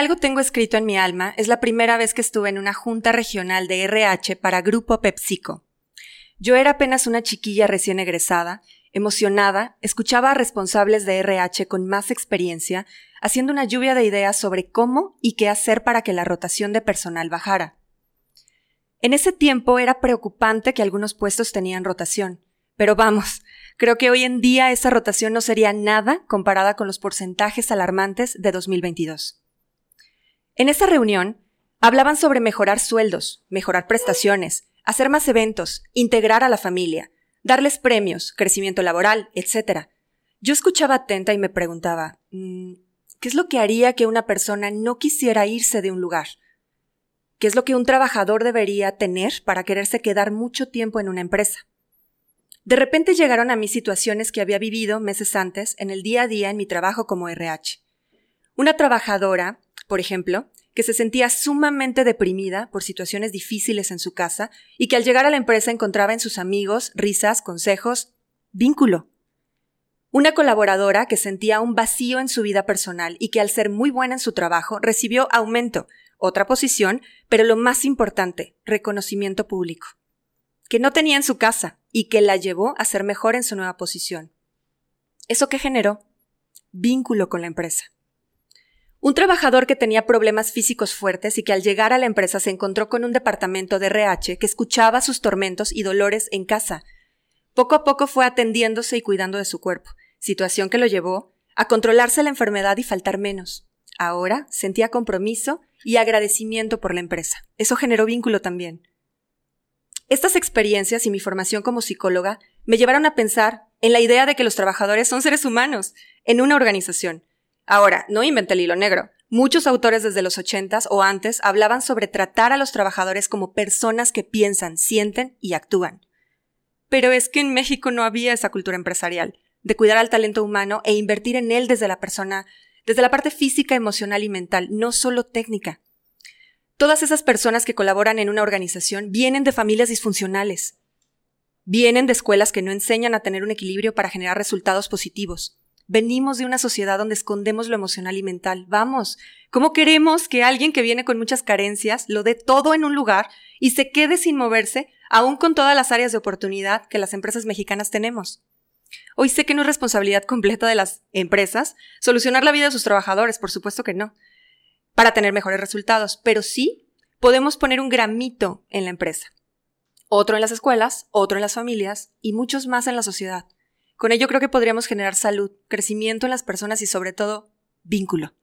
Algo tengo escrito en mi alma, es la primera vez que estuve en una junta regional de RH para Grupo PepsiCo. Yo era apenas una chiquilla recién egresada, emocionada, escuchaba a responsables de RH con más experiencia, haciendo una lluvia de ideas sobre cómo y qué hacer para que la rotación de personal bajara. En ese tiempo era preocupante que algunos puestos tenían rotación, pero vamos, creo que hoy en día esa rotación no sería nada comparada con los porcentajes alarmantes de 2022. En esa reunión, hablaban sobre mejorar sueldos, mejorar prestaciones, hacer más eventos, integrar a la familia, darles premios, crecimiento laboral, etc. Yo escuchaba atenta y me preguntaba, mm, ¿qué es lo que haría que una persona no quisiera irse de un lugar? ¿Qué es lo que un trabajador debería tener para quererse quedar mucho tiempo en una empresa? De repente llegaron a mí situaciones que había vivido meses antes en el día a día en mi trabajo como RH. Una trabajadora por ejemplo, que se sentía sumamente deprimida por situaciones difíciles en su casa y que al llegar a la empresa encontraba en sus amigos risas, consejos, vínculo. Una colaboradora que sentía un vacío en su vida personal y que al ser muy buena en su trabajo recibió aumento, otra posición, pero lo más importante, reconocimiento público, que no tenía en su casa y que la llevó a ser mejor en su nueva posición. ¿Eso qué generó? Vínculo con la empresa. Un trabajador que tenía problemas físicos fuertes y que al llegar a la empresa se encontró con un departamento de RH que escuchaba sus tormentos y dolores en casa. Poco a poco fue atendiéndose y cuidando de su cuerpo, situación que lo llevó a controlarse la enfermedad y faltar menos. Ahora sentía compromiso y agradecimiento por la empresa. Eso generó vínculo también. Estas experiencias y mi formación como psicóloga me llevaron a pensar en la idea de que los trabajadores son seres humanos en una organización Ahora, no inventé el hilo negro. Muchos autores desde los ochentas o antes hablaban sobre tratar a los trabajadores como personas que piensan, sienten y actúan. Pero es que en México no había esa cultura empresarial, de cuidar al talento humano e invertir en él desde la persona, desde la parte física, emocional y mental, no solo técnica. Todas esas personas que colaboran en una organización vienen de familias disfuncionales. Vienen de escuelas que no enseñan a tener un equilibrio para generar resultados positivos. Venimos de una sociedad donde escondemos lo emocional y mental. Vamos, ¿cómo queremos que alguien que viene con muchas carencias lo dé todo en un lugar y se quede sin moverse, aún con todas las áreas de oportunidad que las empresas mexicanas tenemos? Hoy sé que no es responsabilidad completa de las empresas solucionar la vida de sus trabajadores, por supuesto que no, para tener mejores resultados, pero sí podemos poner un gramito en la empresa, otro en las escuelas, otro en las familias y muchos más en la sociedad. Con ello creo que podríamos generar salud, crecimiento en las personas y sobre todo vínculo,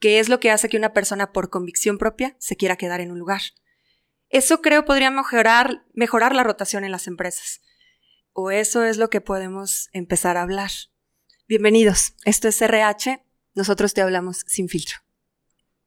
que es lo que hace que una persona por convicción propia se quiera quedar en un lugar. Eso creo podría mejorar, mejorar la rotación en las empresas. O eso es lo que podemos empezar a hablar. Bienvenidos, esto es RH, nosotros te hablamos sin filtro.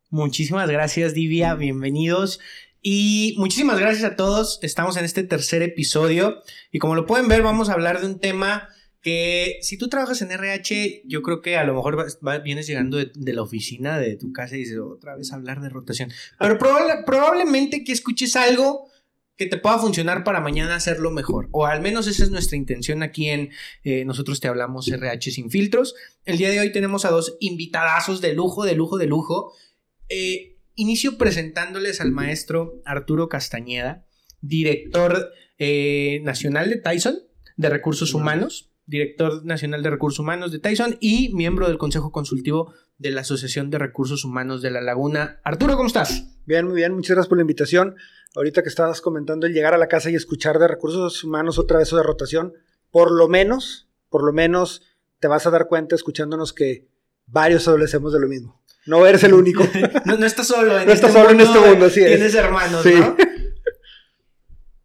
Muchísimas gracias Divia, bienvenidos. Y muchísimas gracias a todos. Estamos en este tercer episodio y como lo pueden ver vamos a hablar de un tema que si tú trabajas en RH, yo creo que a lo mejor vienes llegando de, la oficina de tu casa y dices otra vez hablar de rotación. Pero probablemente que escuches algo que te pueda funcionar para mañana hacerlo mejor. O al menos esa es nuestra intención aquí en eh, Nosotros te hablamos RH sin filtros. El día de hoy tenemos a dos invitadazos de lujo, de lujo, de lujo. Eh, inicio presentándoles al maestro Arturo Castañeda, director eh, nacional de Tyson de Recursos Humanos director nacional de recursos humanos de Tyson y miembro del Consejo Consultivo de la Asociación de Recursos Humanos de La Laguna. Arturo, ¿cómo estás? Bien, muy bien, muchas gracias por la invitación. Ahorita que estabas comentando el llegar a la casa y escuchar de recursos humanos otra vez o de rotación, por lo menos, por lo menos te vas a dar cuenta escuchándonos que varios adolecemos de lo mismo. No eres el único. no, no, estás solo en no este estás solo en este mundo, sí Tienes hermanos, ¿no?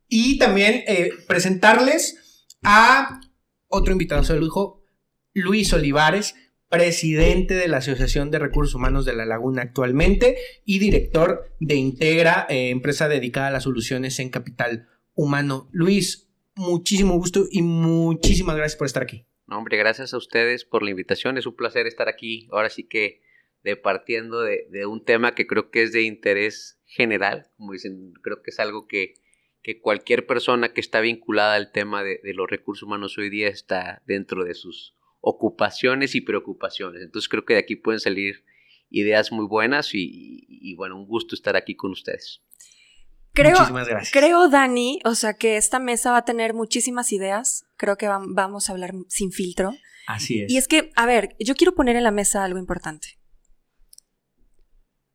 Y también eh, presentarles a otro invitado de lujo, Luis Olivares, presidente de la Asociación de Recursos Humanos de La Laguna actualmente y director de Integra, eh, empresa dedicada a las soluciones en capital humano. Luis, muchísimo gusto y muchísimas gracias por estar aquí. hombre, gracias a ustedes por la invitación. Es un placer estar aquí. Ahora sí que departiendo de, de un tema que creo que es de interés general. Como dicen, creo que es algo que que cualquier persona que está vinculada al tema de, los recursos humanos hoy día está dentro de sus ocupaciones y preocupaciones. Entonces creo que de aquí pueden salir ideas muy buenas y, bueno, un gusto estar aquí con ustedes. Creo, Muchísimas gracias. Creo, Dani, o sea, que esta mesa va a tener muchísimas ideas. Creo que vamos a hablar sin filtro. Así es. Y es que, a ver, yo quiero poner en la mesa algo importante.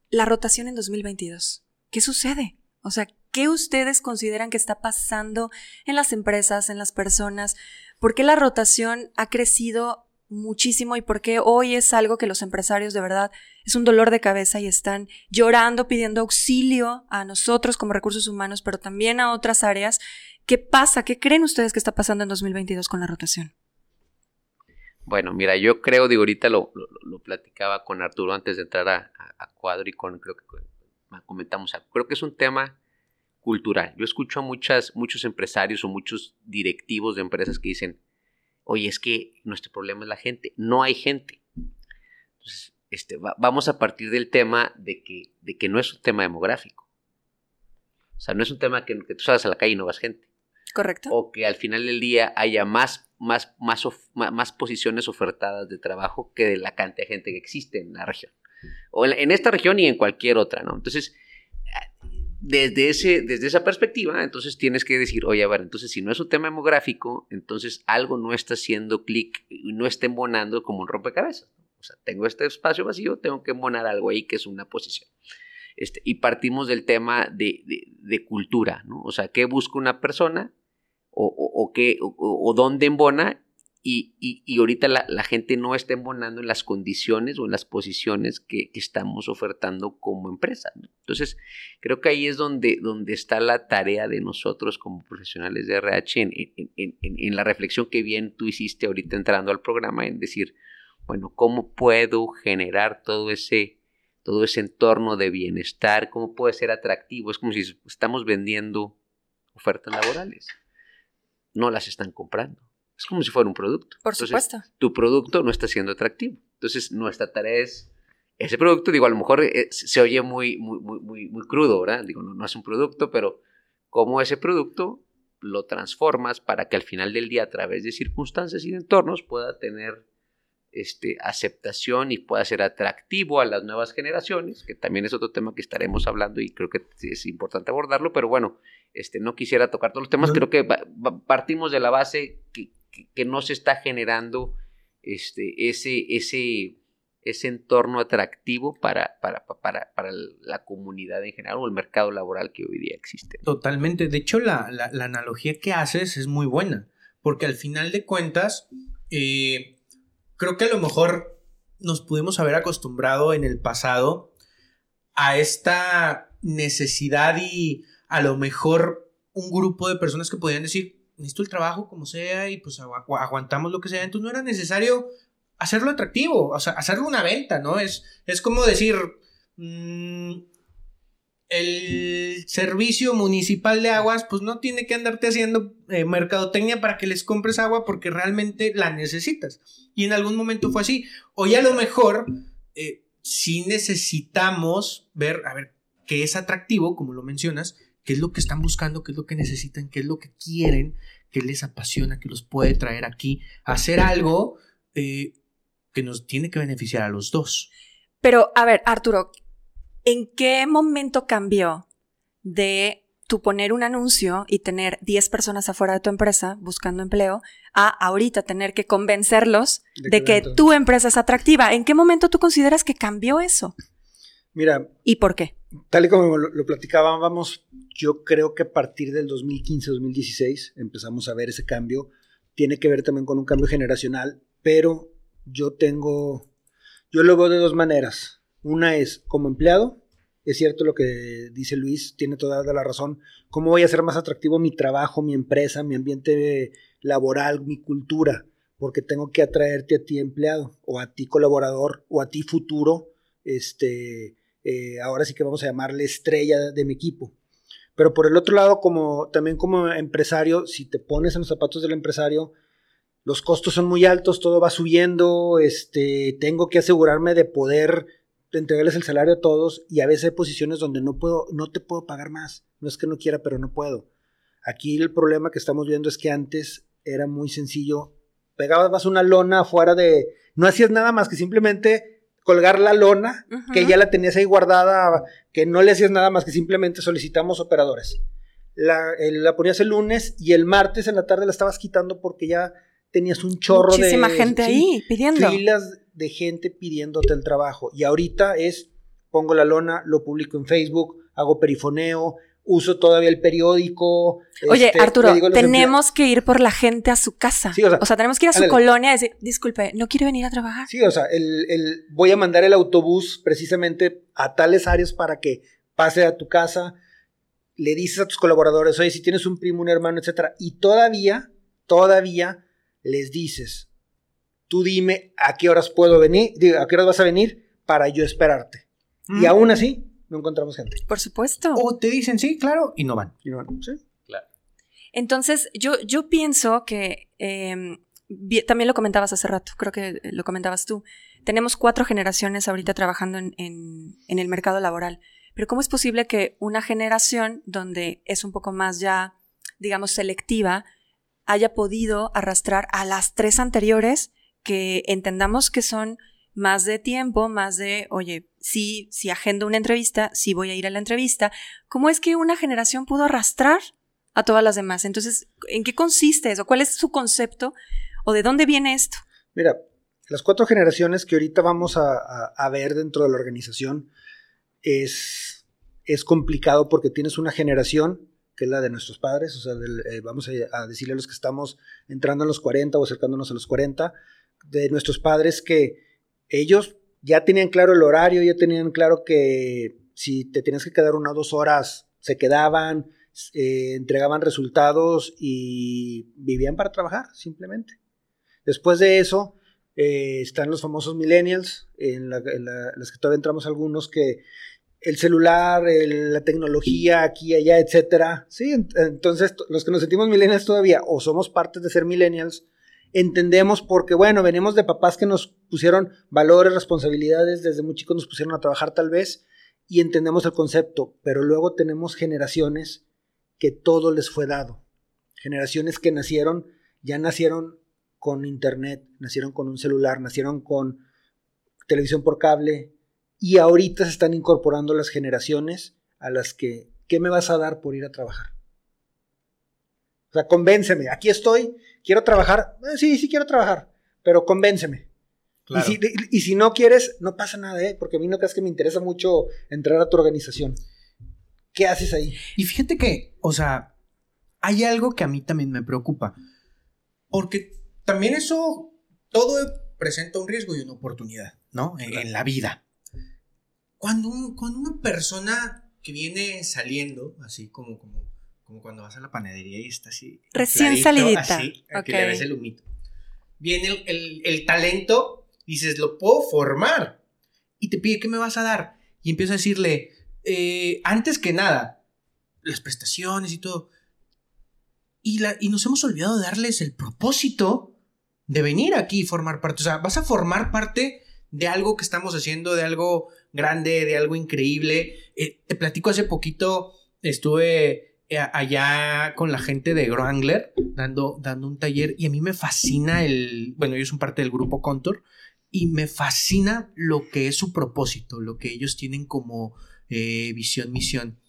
La rotación en 2022. ¿Qué sucede? O sea, ¿qué ustedes consideran que está pasando en las empresas, en las personas? ¿Por qué la rotación ha crecido muchísimo y por qué hoy es algo que los empresarios de verdad es un dolor de cabeza y están llorando, pidiendo auxilio a nosotros como recursos humanos, pero también a otras áreas. ¿Qué pasa? ¿Qué creen ustedes que está pasando en 2022 con la rotación? Bueno, mira, yo creo, digo, ahorita lo, platicaba con Arturo antes de entrar a, Cuadro y con, creo que comentamos Creo que es un tema cultural. Yo escucho a muchas, muchos empresarios o muchos directivos de empresas que dicen, oye, es que nuestro problema es la gente, no hay gente. Entonces, este, vamos a partir del tema de que, de que no es un tema demográfico. O sea, no es un tema que, tú salgas a la calle y no vas gente. Correcto. O que al final del día haya más, más, más, más posiciones ofertadas de trabajo que de la cantidad de gente que existe en la región. O en esta región y en cualquier otra, ¿no? Entonces, desde, ese, desde esa perspectiva, entonces tienes que decir, oye, a ver, entonces si no es un tema demográfico, entonces algo no está haciendo clic no está embonando como un rompecabezas. O sea, tengo este espacio vacío, tengo que embonar algo ahí que es una posición. Este, y partimos del tema de, de, cultura, ¿no? O sea, ¿qué busca una persona? O, o, qué, o, dónde embona y, y, ahorita la, gente no está embonando en las condiciones o en las posiciones que, estamos ofertando como empresa. Entonces, creo que ahí es donde, donde está la tarea de nosotros como profesionales de RH en, en, en, la reflexión que bien tú hiciste ahorita entrando al programa, en decir, bueno, ¿cómo puedo generar todo ese, todo ese entorno de bienestar? ¿Cómo puede ser atractivo? Es como si estamos vendiendo ofertas laborales. No las están comprando es como si fuera un producto. Por supuesto. Tu producto no está siendo atractivo. Entonces, nuestra tarea es ese producto, digo, a lo mejor eh, se oye muy, muy, muy, muy, crudo, ¿verdad? Digo, no, no, es un producto, pero cómo ese producto lo transformas para que al final del día, a través de circunstancias y de entornos, pueda tener este, aceptación y pueda ser atractivo a las nuevas generaciones, que también es otro tema que estaremos hablando y creo que es importante abordarlo, pero bueno, este, no quisiera tocar todos los temas, creo que partimos de la base que, que, no se está generando este, ese, ese, ese entorno atractivo para, para, para, para, la comunidad en general o el mercado laboral que hoy día existe. Totalmente. De hecho, la, la, analogía que haces es muy buena, porque al final de cuentas, eh, creo que a lo mejor nos pudimos haber acostumbrado en el pasado a esta necesidad y a lo mejor un grupo de personas que podían decir, necesito el trabajo como sea y pues aguantamos lo que sea. Entonces no era necesario hacerlo atractivo, o sea, hacerlo una venta, ¿no? Es, es como decir, mm, el servicio municipal de aguas, pues no tiene que andarte haciendo eh, mercadotecnia para que les compres agua porque realmente la necesitas. Y en algún momento fue así. Hoy a lo mejor eh, sí necesitamos ver, a ver, qué es atractivo, como lo mencionas, qué es lo que están buscando, qué es lo que necesitan, qué es lo que quieren, qué les apasiona, qué los puede traer aquí a hacer algo eh, que nos tiene que beneficiar a los dos. Pero, a ver, Arturo, ¿en qué momento cambió de tu poner un anuncio y tener 10 personas afuera de tu empresa buscando empleo a ahorita tener que convencerlos de, que, tu empresa es atractiva? ¿En qué momento tú consideras que cambió eso? Mira. ¿Y por qué? Tal y como lo, lo platicábamos, yo creo que a partir del 2015-2016 empezamos a ver ese cambio. Tiene que ver también con un cambio generacional, pero yo tengo, yo lo veo de dos maneras. Una es como empleado, es cierto lo que dice Luis, tiene toda la razón. ¿Cómo voy a hacer más atractivo mi trabajo, mi empresa, mi ambiente laboral, mi cultura? Porque tengo que atraerte a ti empleado, o a ti colaborador, o a ti futuro, este, eh, ahora sí que vamos a llamarle estrella de mi equipo. Pero por el otro lado, como también como empresario, si te pones en los zapatos del empresario, los costos son muy altos, todo va subiendo, este, tengo que asegurarme de poder entregarles el salario a todos y a veces hay posiciones donde no puedo, no te puedo pagar más. No es que no quiera, pero no puedo. Aquí el problema que estamos viendo es que antes era muy sencillo. Pegabas una lona afuera de. No hacías nada más que simplemente colgar la lona, que ya la tenías ahí guardada, que no le hacías nada más que simplemente solicitamos operadores. La, el- la ponías el lunes y el martes en la tarde la estabas quitando porque ya tenías un chorro de... Muchísima gente sí, ahí pidiendo. Filas de gente pidiéndote el trabajo. Y ahorita es, pongo la lona, lo publico en Facebook, hago perifoneo, uso todavía el periódico. Oye, este, Arturo, tenemos que ir por la gente a su casa. Sí, o sea, tenemos que ir a su ándale. colonia y decir, disculpe, ¿no quiere venir a trabajar? Sí, o sea, el, el- voy a mandar el autobús precisamente a tales áreas para que pase a tu casa. Le dices a tus colaboradores, oye, si tienes un primo, un hermano, etcétera. Y todavía, todavía les dices, tú dime a qué horas puedo venir, digo, a qué horas vas a venir para yo esperarte. Y Mm. aún así, no encontramos gente. Por supuesto. O te dicen sí, claro, y no van. Y no, ¿sí? Entonces, yo, yo pienso que eh, vi- también lo comentabas hace rato, creo que lo comentabas tú. Tenemos cuatro generaciones ahorita trabajando en, en- en el mercado laboral. Pero ¿cómo es posible que una generación donde es un poco más ya, digamos, selectiva, haya podido arrastrar a las tres anteriores que entendamos que son más de tiempo, más de, oye, sí, si agendo una entrevista, sí voy a ir a la entrevista. ¿Cómo es que una generación pudo arrastrar a todas las demás? Entonces, ¿en qué consiste eso? ¿Cuál es su concepto? ¿O de dónde viene esto? Mira, las cuatro generaciones que ahorita vamos a, ver dentro de la organización es, es complicado porque tienes una generación que es la de nuestros padres, o sea, eh, vamos a, a decirle a los que estamos entrando a los 40 o acercándonos a los 40, de nuestros padres que ellos ya tenían claro el horario, ya tenían claro que si te tenías que quedar una o dos horas, se quedaban, eh, entregaban resultados y vivían para trabajar, simplemente. Después de eso, eh, están los famosos millennials, en, la- en la- las que todavía entramos algunos que el celular, el- la tecnología aquí, allá, etcétera. Sí, ent- entonces los que nos sentimos millennials todavía o somos parte de ser millennials, entendemos porque, bueno, venimos de papás que nos pusieron valores, responsabilidades, desde muy chicos nos pusieron a trabajar tal vez y entendemos el concepto, pero luego tenemos generaciones que todo les fue dado. Generaciones que nacieron, ya nacieron con internet, nacieron con un celular, nacieron con televisión por cable y ahorita se están incorporando las generaciones a las que, ¿qué me vas a dar por ir a trabajar? O sea, convénceme, aquí estoy, quiero trabajar, Eh, sí, sí quiero trabajar, pero convénceme. Claro. Y, si, y si no quieres, no pasa nada, ¿eh? porque a mí no creas que me interesa mucho entrar a tu organización. ¿Qué haces ahí? Y fíjate que, o sea, hay algo que a mí también me preocupa. Porque también eso, todo presenta un riesgo y una oportunidad, ¿no? En, en la vida. Cuando, un- cuando una persona que viene saliendo, así como, como, como cuando vas a la panadería y está así. Recién salidita. Así, Ok. que le ves el humito. Viene el, el- el talento, dices, lo puedo formar. Y te pide, ¿qué me vas a dar? Y empieza a decirle, eh, antes que nada, las prestaciones y todo. Y, la, y nos hemos olvidado de darles el propósito de venir aquí y formar parte. O sea, vas a formar parte de algo que estamos haciendo, de algo grande, de algo increíble. Eh, te platico hace poquito, estuve allá con la gente de Groangler dando, dando un taller y a mí me fascina el, bueno, ellos son parte del grupo Contour y me fascina lo que es su propósito, lo que ellos tienen como eh, visión, misión.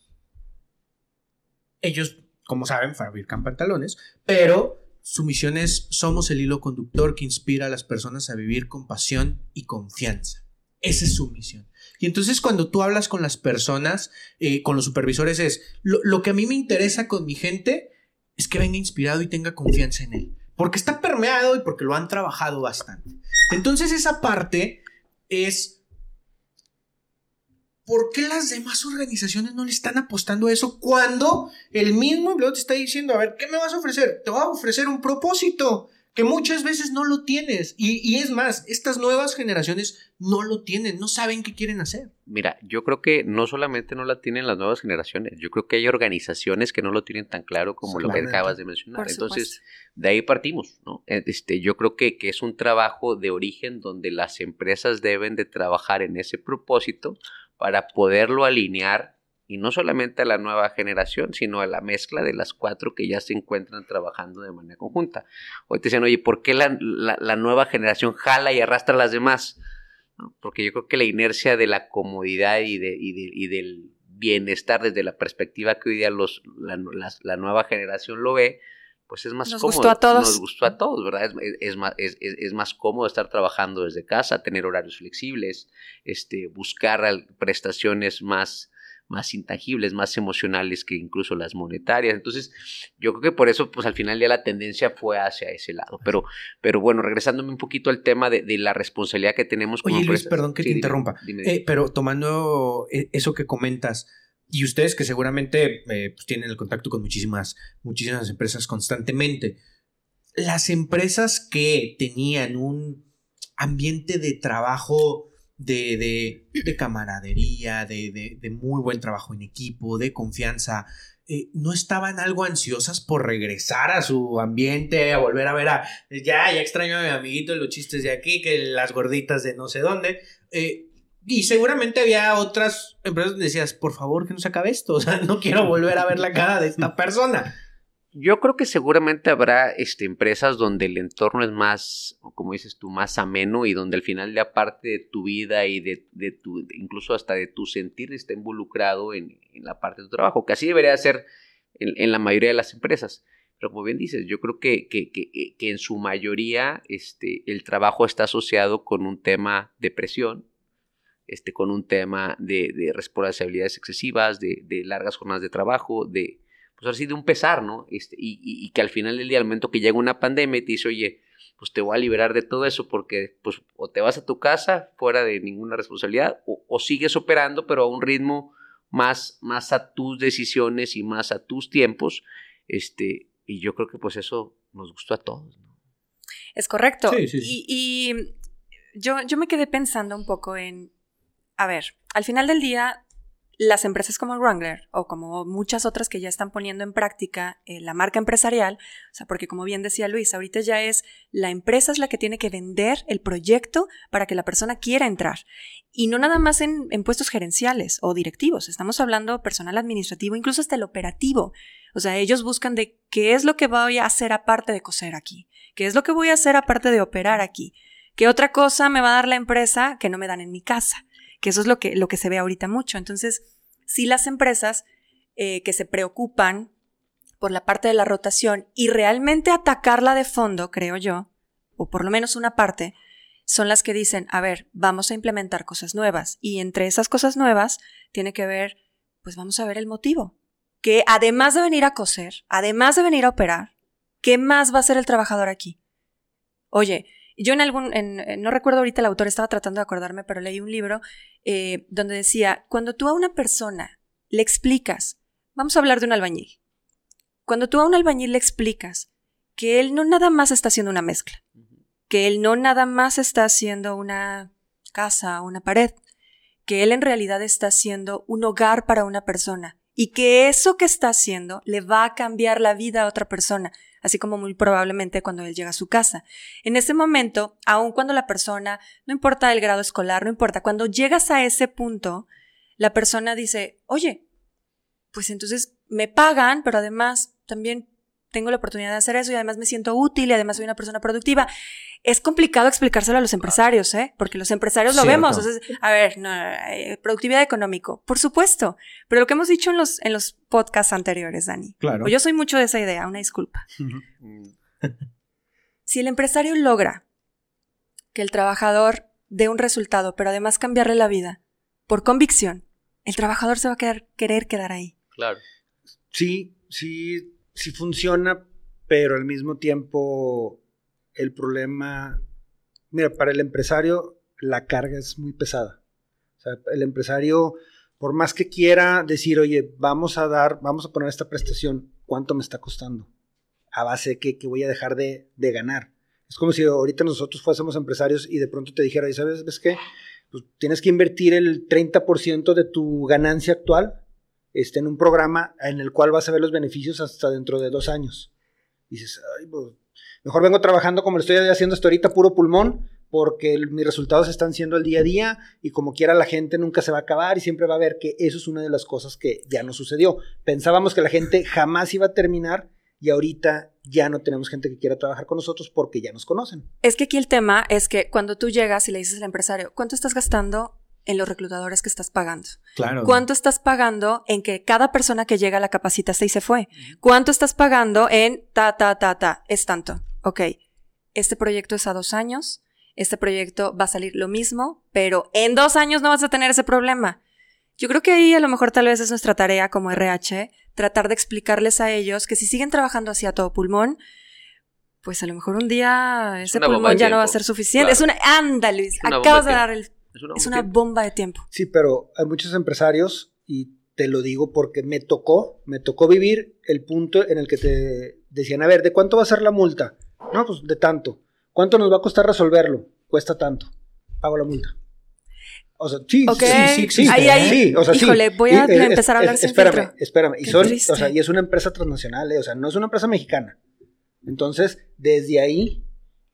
Ellos, como saben, fabrican pantalones, pero su misión es somos el hilo conductor que inspira a las personas a vivir con pasión y confianza. Esa es su misión. Y entonces cuando tú hablas con las personas, eh, con los supervisores, es lo, lo que a mí me interesa con mi gente es que venga inspirado y tenga confianza en él. Porque está permeado y porque lo han trabajado bastante. Entonces esa parte es... ¿Por qué las demás organizaciones no le están apostando a eso cuando el mismo empleado te está diciendo, a ver, ¿qué me vas a ofrecer? Te voy a ofrecer un propósito que muchas veces no lo tienes. Y, y es más, estas nuevas generaciones no lo tienen, no saben qué quieren hacer. Mira, yo creo que no solamente no la tienen las nuevas generaciones, yo creo que hay organizaciones que no lo tienen tan claro como lo que acabas de mencionar. Por Entonces, supuesto. de ahí partimos, ¿no? Eh, Este, yo creo que, que es un trabajo de origen donde las empresas deben de trabajar en ese propósito para poderlo alinear y no solamente a la nueva generación, sino a la mezcla de las cuatro que ya se encuentran trabajando de manera conjunta. Hoy te dicen, oye, ¿por qué la, la- la nueva generación jala y arrastra a las demás? Porque yo creo que la inercia de la comodidad y, de, y, del bienestar desde la perspectiva que hoy día los, la, nueva generación lo ve, pues es más Nos cómodo. Gustó a todos. Nos gustó a todos, ¿verdad? Es, más, es, es, más cómodo estar trabajando desde casa, tener horarios flexibles, este, buscar prestaciones más más intangibles, más emocionales que incluso las monetarias. Entonces, yo creo que por eso, pues al final ya la tendencia fue hacia ese lado. Pero, pero bueno, regresándome un poquito al tema de, la responsabilidad que tenemos como Oye, Luis, perdón que te interrumpa. Eh, pero tomando eh, eso que comentas, y ustedes que seguramente eh, pues, tienen el contacto con muchísimas, muchísimas empresas constantemente, las empresas que tenían un ambiente de trabajo de, de, camaradería, de, de, muy buen trabajo en equipo, de confianza. Eh, ¿No estaban algo ansiosas por regresar a su ambiente, a volver a ver a, ya, ya extraño a mi amiguito, los chistes de aquí, que las gorditas de no sé dónde? Eh, y seguramente había otras empresas donde decías, por favor, que no se acabe esto, o sea, no quiero volver a ver la cara de esta persona. Yo creo que seguramente habrá este, empresas donde el entorno es más, como dices tú, más ameno y donde al final ya parte de tu vida y de, de tu, incluso hasta de tu sentir está involucrado en, la parte de tu trabajo, que así debería ser en, la mayoría de las empresas. Pero como bien dices, yo creo que, que, que, que en su mayoría este, el trabajo está asociado con un tema de presión, este, con un tema de, de responsabilidades excesivas, de, de largas jornadas de trabajo, de pues así de un pesar, ¿no? Este, y, que al final del día, al momento que llega una pandemia y te dice, oye, pues te voy a liberar de todo eso porque pues o te vas a tu casa fuera de ninguna responsabilidad o, sigues operando pero a un ritmo más, más a tus decisiones y más a tus tiempos, este, y yo creo que pues eso nos gustó a todos, ¿no? Es correcto. Y, y yo, yo me quedé pensando un poco en, a ver, al final del día las empresas como Wrangler o como muchas otras que ya están poniendo en práctica eh, la marca empresarial, o sea, porque como bien decía Luis, ahorita ya es la empresa es la que tiene que vender el proyecto para que la persona quiera entrar. Y no nada más en, en puestos gerenciales o directivos, estamos hablando personal administrativo, incluso hasta el operativo. O sea, ellos buscan de qué es lo que voy a hacer aparte de coser aquí, qué es lo que voy a hacer aparte de operar aquí, qué otra cosa me va a dar la empresa que no me dan en mi casa que eso es lo que, lo que se ve ahorita mucho. Entonces, si las empresas eh, que se preocupan por la parte de la rotación y realmente atacarla de fondo, creo yo, o por lo menos una parte, son las que dicen, a ver, vamos a implementar cosas nuevas. Y entre esas cosas nuevas tiene que ver, pues vamos a ver el motivo. Que además de venir a coser, además de venir a operar, ¿qué más va a hacer el trabajador aquí? Oye, yo en algún, no recuerdo ahorita el autor, estaba tratando de acordarme, pero leí un libro eh, donde decía, cuando tú a una persona le explicas, vamos a hablar de un albañil, cuando tú a un albañil le explicas que él no nada más está haciendo una mezcla, que él no nada más está haciendo una casa, una pared, que él en realidad está haciendo un hogar para una persona y que eso que está haciendo le va a cambiar la vida a otra persona, así como muy probablemente cuando él llega a su casa. En ese momento, aun cuando la persona, no importa el grado escolar, no importa, cuando llegas a ese punto, la persona dice, oye, pues entonces me pagan, pero además también tengo la oportunidad de hacer eso y además me siento útil y además soy una persona productiva. Es complicado explicárselo a los empresarios, ¿eh? Porque los empresarios lo vemos. Entonces, a ver, no, eh, productividad económico, por supuesto. Pero lo que hemos dicho en los, en los podcasts anteriores, Dani. Claro. yo soy mucho de esa idea, una disculpa. si el empresario logra que el trabajador dé un resultado, pero además cambiarle la vida por convicción, el trabajador se va a querer, querer quedar ahí. Claro. Sí, sí sí funciona, pero al mismo tiempo el problema, mira, para el empresario la carga es muy pesada. O sea, el empresario, por más que quiera decir, oye, vamos a dar, vamos a poner esta prestación, ¿cuánto me está costando? A base de que, voy a dejar de, ganar. Es como si ahorita nosotros fuésemos empresarios y de pronto te dijera, ¿sabes ves qué? Pues tienes que invertir el 30% de tu ganancia actual este, en un programa en el cual vas a ver los beneficios hasta dentro de dos años. dices, Ay, pues, mejor vengo trabajando como lo estoy haciendo hasta ahorita, puro pulmón, porque mis resultados están siendo el día a día y como quiera la gente nunca se va a acabar y siempre va a ver que eso es una de las cosas que ya no sucedió. Pensábamos que la gente jamás iba a terminar y ahorita ya no tenemos gente que quiera trabajar con nosotros porque ya nos conocen. Es que aquí el tema es que cuando tú llegas y le dices al empresario, ¿cuánto estás gastando en los reclutadores que estás pagando? Claro. ¿Cuánto estás pagando en que cada persona que llega la capacitaste y se fue? ¿Cuánto estás pagando en ta, ta, ta, ta? Es tanto. Ok, este proyecto es a dos años, este proyecto va a salir lo mismo, pero en dos años no vas a tener ese problema. Yo creo que ahí a lo mejor tal vez es nuestra tarea como RH, tratar de explicarles a ellos que si siguen trabajando así a todo pulmón, pues a lo mejor un día ese pulmón ya no va a ser suficiente. Claro. Es una, una bomba acabas de dar el, Es una, es bomba una de tiempo. bomba de tiempo. Sí, pero hay muchos empresarios, y te lo digo porque me tocó, me tocó vivir el punto en el que te decían, a ver, ¿de cuánto va a ser la multa? No, pues de tanto. ¿Cuánto nos va a costar resolverlo? Cuesta tanto. Pago la multa. O sea, sí, Ok, sí, sí, sí, ahí, sí, ahí, sí, o sea, sí. híjole, voy a Y, eh, empezar a es- hablar es- sin espérame, filtro. espérame. Y, son, o sea, y es una empresa transnacional, eh, o sea, no es una empresa mexicana. Entonces, desde ahí,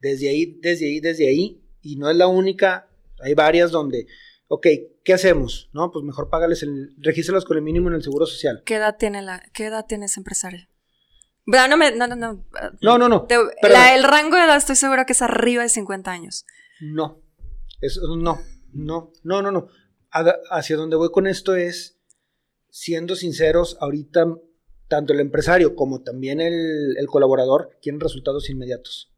desde ahí, desde ahí, desde ahí, y no es la única, hay varias donde, ok, ¿qué hacemos? No, pues mejor págales el, regístralos con el mínimo en el seguro social. ¿Qué edad tiene la, qué edad tiene ese empresario? No me, no, no, no. No, no, no, Te- la- el rango de edad estoy segura que es arriba de 50 años. no, eso, no, no, no, no, no. Hacia donde voy con esto es, siendo sinceros, ahorita tanto el empresario como también el, el colaborador quieren resultados inmediatos.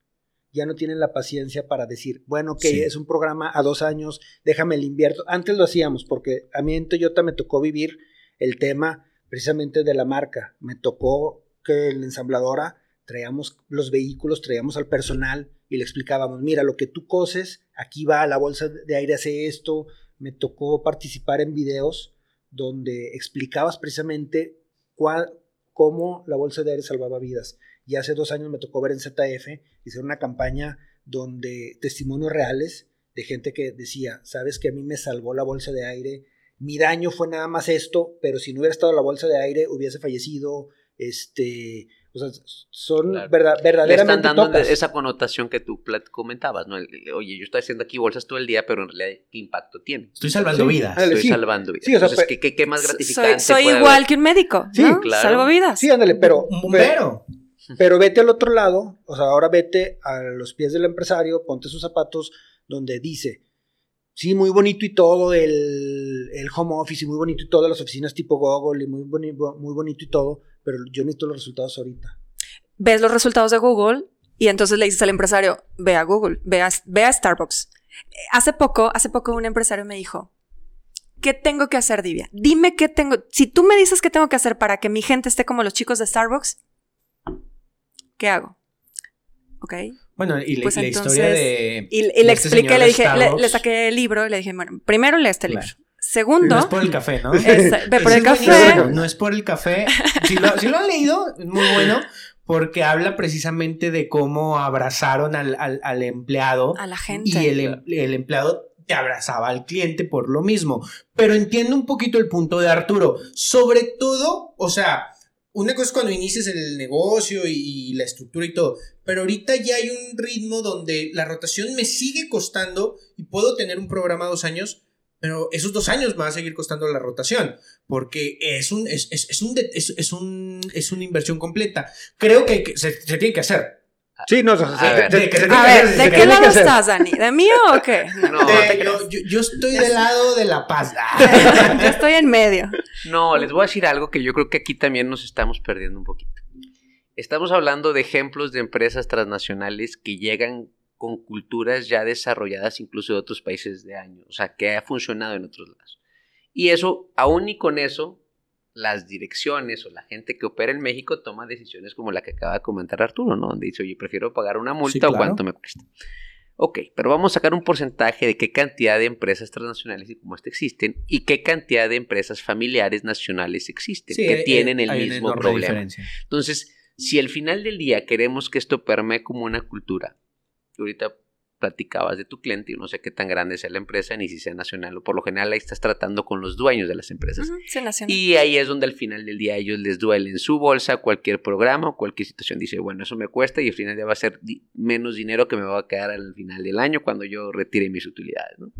Ya no tienen la paciencia para decir, bueno, que Sí. es un programa a dos años, déjame el invierto. Antes lo hacíamos porque a mí en Toyota me tocó vivir el tema precisamente de la marca. Me tocó que en la ensambladora traíamos los vehículos, traíamos al personal y le explicábamos, mira, lo que tú coses, aquí va, la bolsa de aire hace esto. Me tocó participar en videos donde explicabas precisamente cuál, cómo la bolsa de aire salvaba vidas. Y hace dos años me tocó ver en ZF, hicieron una campaña donde testimonios reales de gente que decía, sabes que a mí me salvó la bolsa de aire, mi daño fue nada más esto, pero si no hubiera estado la bolsa de aire hubiese fallecido, este, o sea, son Claro. verda- Le están verdaderamente dando tocas. esa connotación que tú comentabas, ¿no? El- el, Oye, yo estoy haciendo aquí bolsas todo el día, pero en realidad, ¿qué impacto tiene? Estoy salvando Sí. vidas. Ándale, Estoy sí. salvando vidas. Sí, o sea, Entonces, ¿qué, qué, qué más Soy, gratificante soy puede igual haber? que un médico. Sí, ¿no? claro. Salvo vidas. Sí, ándale, pero... Un bombero. Pero vete al otro lado, o sea, ahora vete a los pies del empresario, ponte sus zapatos donde dice, sí, muy bonito y todo el, el home office y muy bonito y todo, las oficinas tipo Google y muy, boni- muy bonito y todo, pero yo necesito los resultados ahorita. Ves los resultados de Google y entonces le dices al empresario, ve a Google, ve a, ve a Starbucks. Hace poco, hace poco un empresario me dijo, ¿qué tengo que hacer, Divia? Dime qué tengo, si tú me dices qué tengo que hacer para que mi gente esté como los chicos de Starbucks, ¿qué hago? ¿Ok? Bueno, y Pues la entonces- historia de. Y, y de le este expliqué, le dije, le, le saqué el libro y le dije, bueno, primero lee este Claro. libro. Segundo, No es por el café, ¿no? Ve por el es café. No es por el café. Si lo, si lo han leído, es muy bueno porque habla precisamente de cómo abrazaron al, al- al empleado a la gente. y el, em- el empleado te abrazaba al cliente por lo mismo. Pero entiendo un poquito el punto de Arturo. Sobre todo, o sea, una cosa es cuando inicias el negocio y, la estructura y todo, pero ahorita ya hay un ritmo donde la rotación me sigue costando y puedo tener un programa dos años, pero esos dos años me va a seguir costando la rotación, porque es un, es, es- un, es, un, es una inversión completa. Creo que, se tiene que hacer. Sí, no, o sea, A se- ver. De ¿de qué lado estás, Dani? ¿De mí o qué? No, Eh, yo, yo- yo estoy del lado de la paz. Yo estoy en medio. No, les voy a decir algo que yo creo que aquí también nos estamos perdiendo un poquito. Estamos hablando de ejemplos de empresas transnacionales que llegan con culturas ya desarrolladas incluso de otros países de años, o sea, que ha funcionado en otros lados. Y eso, aún y con eso, las direcciones o la gente que opera en México toma decisiones como la que acaba de comentar Arturo, ¿no? Donde dice, oye, prefiero pagar una multa Sí, o cuánto me cuesta. Ok, pero vamos a sacar un porcentaje de qué cantidad de empresas transnacionales y como este existen y qué cantidad de empresas familiares nacionales existen Sí, que eh, tienen eh, el mismo problema. diferencia. Entonces, si al final del día queremos que esto permee como una cultura, ahorita platicabas de tu cliente, yo no sé qué tan grande sea la empresa ni si sea nacional, o por lo general ahí estás tratando con los dueños de las empresas. Y ahí es donde al final del día a ellos les duele en su bolsa cualquier programa o cualquier situación. Dice, bueno, eso me cuesta y al final ya va a ser di- menos dinero que me va a quedar al final del año cuando yo retire mis utilidades. ¿no?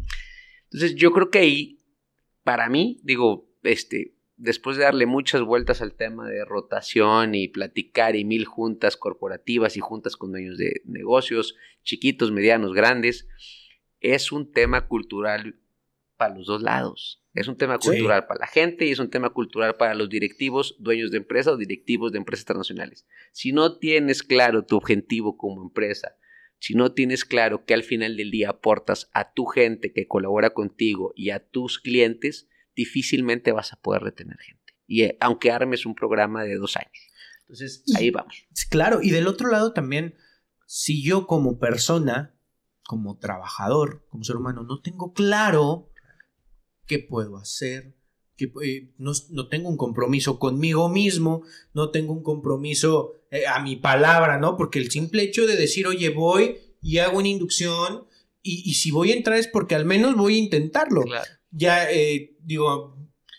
Entonces yo creo que ahí, para mí, digo, este, después de darle muchas vueltas al tema de rotación y platicar y mil juntas corporativas y juntas con dueños de negocios, chiquitos, medianos, grandes, es un tema cultural para los dos lados. Es un tema cultural para la gente y es un tema cultural para los directivos, dueños de empresas o directivos de empresas internacionales. Si no tienes claro tu objetivo como empresa, si no tienes claro que al final del día aportas a tu gente que colabora contigo y a tus clientes, difícilmente vas a poder retener gente. Y eh, aunque armes un programa de dos años. Entonces, ahí vamos. Claro, y del otro lado también, si yo como persona, como trabajador, como ser humano, no tengo claro qué puedo hacer, que eh, no, tengo un compromiso conmigo mismo, no tengo un compromiso eh, a mi palabra, ¿no? Porque el simple hecho de decir, oye, voy y hago una inducción, y, si voy a entrar es porque al menos voy a intentarlo. Ya, eh, digo,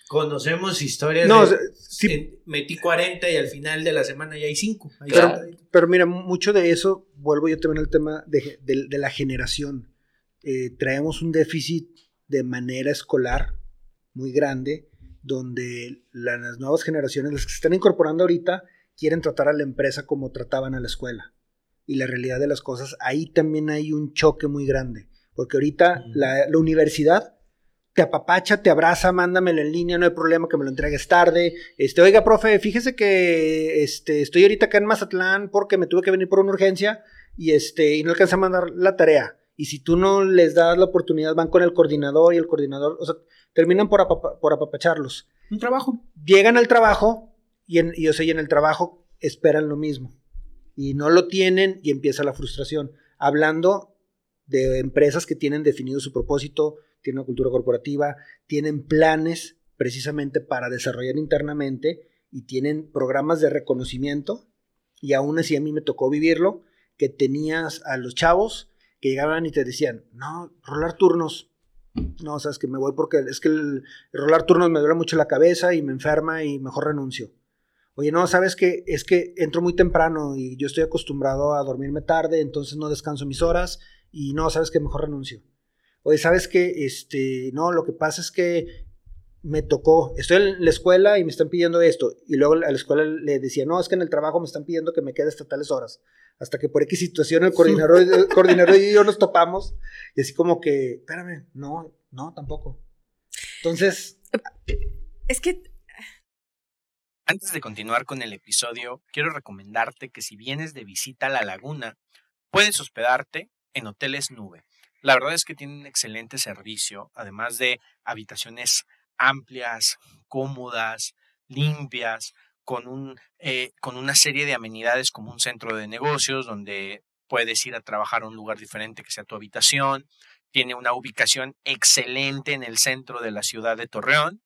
conocemos historias no, de metí 40 y al final de la semana ya hay 5. Pero, mira, mucho de eso, vuelvo yo también al tema de, la generación. traemos un déficit de manera escolar muy grande donde las nuevas generaciones, las que se están incorporando ahorita, quieren tratar a la empresa como trataban a la escuela. Y la realidad de las cosas, ahí también hay un choque muy grande. Porque ahorita la, universidad te apapacha, te abraza, mándamelo en línea, no hay problema que me lo entregues tarde. Este, oiga, profe, fíjese que este, estoy ahorita acá en Mazatlán porque me tuve que venir por una urgencia y, este, y no alcancé a mandar la tarea. Y si tú no les das la oportunidad, van con el coordinador y el coordinador, o sea, terminan por, por apapacharlos. Un trabajo. Llegan al trabajo y, en, y, o sea, y en el trabajo esperan lo mismo. Y no lo tienen y empieza la frustración. Hablando de empresas que tienen definido su propósito, tienen una cultura corporativa, tienen planes precisamente para desarrollar internamente y tienen programas de reconocimiento. Y aún así a mí me tocó vivirlo, que tenías a los chavos que llegaban y te decían, no, rolar turnos, no, sabes que me voy porque es que el, rolar turnos me duele mucho la cabeza y me enferma y mejor renuncio. Oye, no, sabes que es que entro muy temprano y yo estoy acostumbrado a dormirme tarde, entonces no descanso mis horas y no, sabes que mejor renuncio. Oye, sabes que este, no, lo que pasa es que me tocó, estoy en la escuela y me están pidiendo esto y luego a la escuela le decía, no, es que en el trabajo me están pidiendo que me quede hasta tales horas hasta que por X situación el coordinador, el coordinador y yo nos topamos y así como que, espérame, no, no, tampoco. Entonces... Es que... Antes de continuar con el episodio, quiero recomendarte que si vienes de visita a la laguna, puedes hospedarte en hoteles nube. La verdad es que tienen un excelente servicio, además de habitaciones amplias, cómodas, limpias, con, un, eh, con una serie de amenidades como un centro de negocios donde puedes ir a trabajar a un lugar diferente que sea tu habitación. Tiene una ubicación excelente en el centro de la ciudad de Torreón.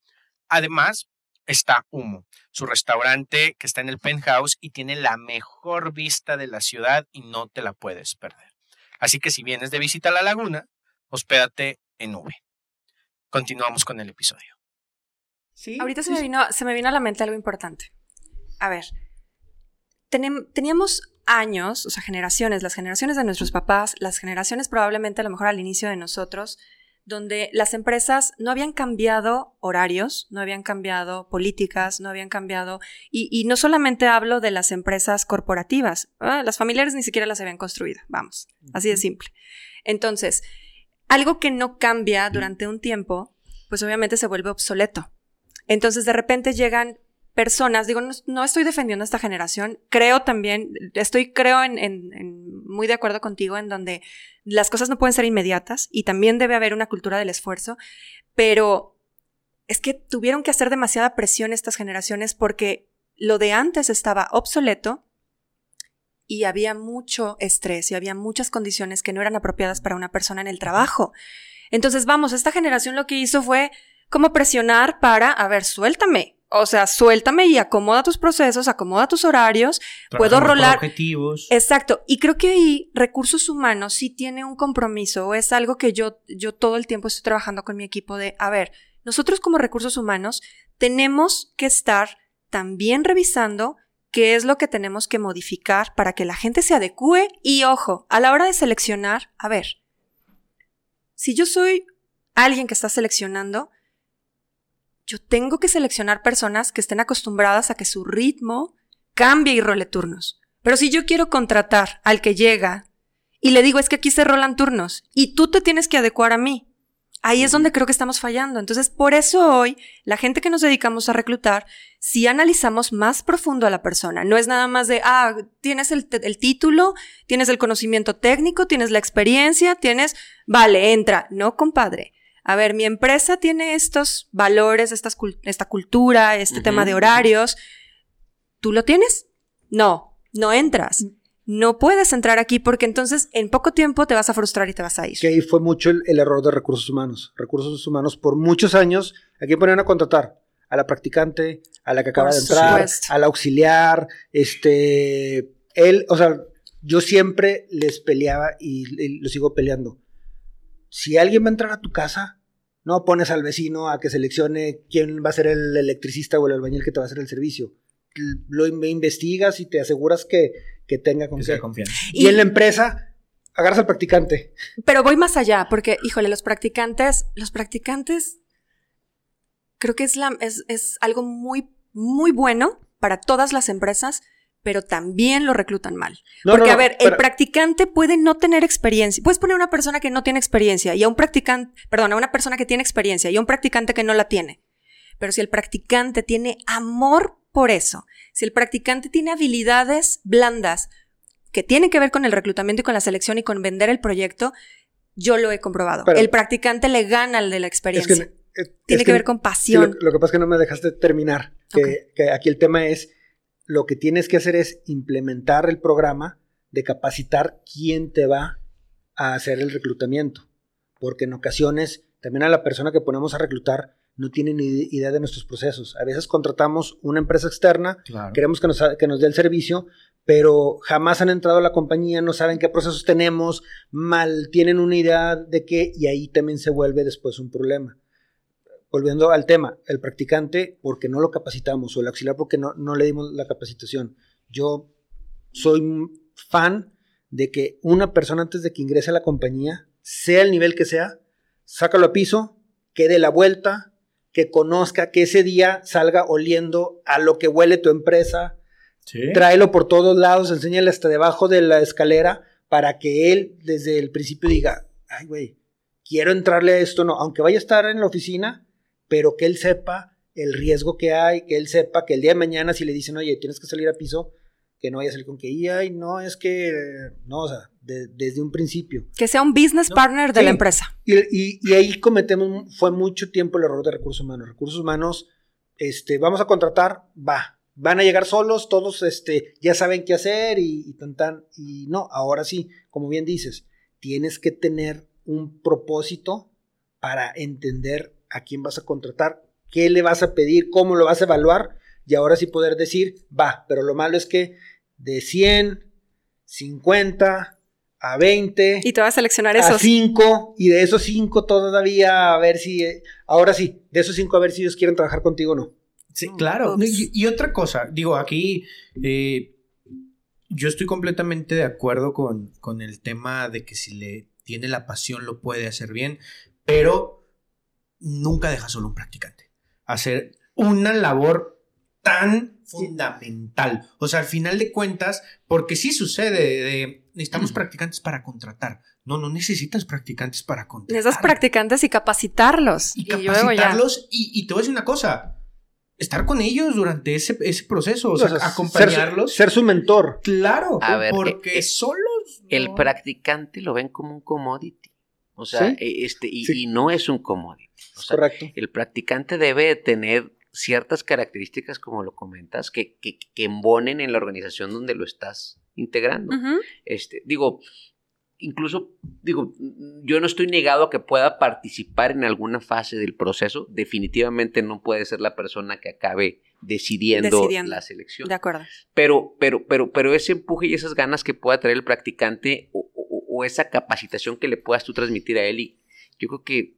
Además, está Humo, su restaurante que está en el penthouse y tiene la mejor vista de la ciudad y no te la puedes perder. Así que si vienes de visita a la laguna, hospédate en Nube. Continuamos con el episodio. ¿Sí? Ahorita se me, vino, se me vino a la mente algo importante a ver, teníamos años, o sea, generaciones, las generaciones de nuestros papás, las generaciones probablemente a lo mejor al inicio de nosotros, donde las empresas no habían cambiado horarios, no habían cambiado políticas, no habían cambiado, y, no solamente hablo de las empresas corporativas, las familiares ni siquiera las habían construido, vamos, así de simple. Entonces, algo que no cambia durante un tiempo, pues obviamente se vuelve obsoleto. Entonces, de repente llegan personas, digo, no, estoy defendiendo a esta generación, creo también, estoy creo en, muy de acuerdo contigo en donde las cosas no pueden ser inmediatas y también debe haber una cultura del esfuerzo, pero es que tuvieron que hacer demasiada presión estas generaciones porque lo de antes estaba obsoleto y había mucho estrés y había muchas condiciones que no eran apropiadas para una persona en el trabajo. Entonces, vamos, esta generación lo que hizo fue como presionar para, a ver, suéltame, o sea, suéltame y acomoda tus procesos, acomoda tus horarios, puedo rolar. objetivos. Exacto. Y creo que ahí recursos humanos sí tiene un compromiso, o es algo que yo, yo todo el tiempo estoy trabajando con mi equipo de, a ver, nosotros como recursos humanos tenemos que estar también revisando qué es lo que tenemos que modificar para que la gente se adecue y ojo, a la hora de seleccionar, a ver, si yo soy alguien que está seleccionando, yo tengo que seleccionar personas que estén acostumbradas a que su ritmo cambie y role turnos. Pero si yo quiero contratar al que llega y le digo es que aquí se rolan turnos y tú te tienes que adecuar a mí, ahí es donde creo que estamos fallando. Entonces, por eso hoy, la gente que nos dedicamos a reclutar, si analizamos más profundo a la persona, no es nada más de, ah, tienes el, el, título, tienes el conocimiento técnico, tienes la experiencia, tienes, vale, entra. No, compadre a ver, mi empresa tiene estos valores, estas, esta cultura, este tema de horarios. ¿Tú lo tienes? No, no entras. No puedes entrar aquí porque entonces en poco tiempo te vas a frustrar y te vas a ir. Que ahí fue mucho el, error de recursos humanos. Recursos humanos por muchos años, aquí ponían a contratar a la practicante, a la que acaba de entrar, al auxiliar, este, él, o sea, yo siempre les peleaba y lo sigo peleando si alguien va a entrar a tu casa, no pones al vecino a que seleccione quién va a ser el electricista o el albañil que te va a hacer el servicio. Lo investigas y te aseguras que, tenga confianza. Y, en la empresa, agarras al practicante. Pero voy más allá, porque, híjole, los practicantes, los practicantes, creo que es, la, es, es algo muy, muy bueno para todas las empresas pero también lo reclutan mal. Porque, a ver, el practicante puede no tener experiencia. Puedes poner a una persona que no tiene experiencia y a un practicante, perdón, a una persona que tiene experiencia y a un practicante que no la tiene. Pero si el practicante tiene amor por eso, si el practicante tiene habilidades blandas que tienen que ver con el reclutamiento y con la selección y con vender el proyecto, yo lo he comprobado. el practicante le gana al de la experiencia. tiene que, ver con pasión. lo, que pasa es que no me dejaste terminar. que aquí el tema es lo que tienes que hacer es implementar el programa de capacitar quién te va a hacer el reclutamiento. Porque en ocasiones también a la persona que ponemos a reclutar no tiene ni idea de nuestros procesos. A veces contratamos una empresa externa, queremos que nos, que nos dé el servicio, pero jamás han entrado a la compañía, no saben qué procesos tenemos, mal tienen una idea de qué y ahí también se vuelve después un problema volviendo al tema, el practicante porque no lo capacitamos o el auxiliar porque no, no le dimos la capacitación. Yo soy fan de que una persona antes de que ingrese a la compañía, sea el nivel que sea, sácalo a piso, que dé la vuelta, que conozca, que ese día salga oliendo a lo que huele tu empresa, tráelo por todos lados, enséñale hasta debajo de la escalera para que él desde el principio diga, ay güey, quiero entrarle a esto, no, aunque vaya a estar en la oficina, pero que él sepa el riesgo que hay, que él sepa que el día de mañana si le dicen, oye, tienes que salir a piso, que no vaya a salir con que, y no, es que, no, o sea, desde un principio. Que sea un business partner de la empresa. Y, y, ahí cometemos, fue mucho tiempo el error de recursos humanos. Recursos humanos, este, vamos a contratar, va, van a llegar solos, todos, este, ya saben qué hacer y, y tan, tan, y no, ahora sí, como bien dices, tienes que tener un propósito para entender a quién vas a contratar, qué le vas a pedir, cómo lo vas a evaluar y ahora sí poder decir, va, pero lo malo es que de 100, 50 a 20. Y te vas a seleccionar esos. A 5 y de esos 5 todavía a ver si, ahora sí, de esos 5 a ver si ellos quieren trabajar contigo o no. Sí, claro. Y, otra cosa, digo, aquí eh, yo estoy completamente de acuerdo con, con el tema de que si le tiene la pasión lo puede hacer bien, pero nunca deja solo un practicante. Hacer una labor tan fundamental. O sea, al final de cuentas, porque sí sucede de, necesitamos practicantes para contratar. No, no necesitas practicantes para contratar. Necesitas practicantes y capacitarlos. Y, capacitarlos y, te voy a decir una cosa. Estar con ellos durante ese, proceso, o sea, acompañarlos. Ser, su mentor. Claro, porque solos. El practicante lo ven como un commodity. O sea, e, este, y, no es un commodity. Correcto. El practicante debe tener ciertas características, como lo comentas, que, que, embonen en la organización donde lo estás integrando. este, digo, incluso, digo, yo no estoy negado a que pueda participar en alguna fase del proceso. Definitivamente no puede ser la persona que acabe decidiendo, la selección. De acuerdo. Pero, pero, pero, pero ese empuje y esas ganas que pueda traer el practicante o, o esa capacitación que le puedas tú transmitir a él, y yo creo que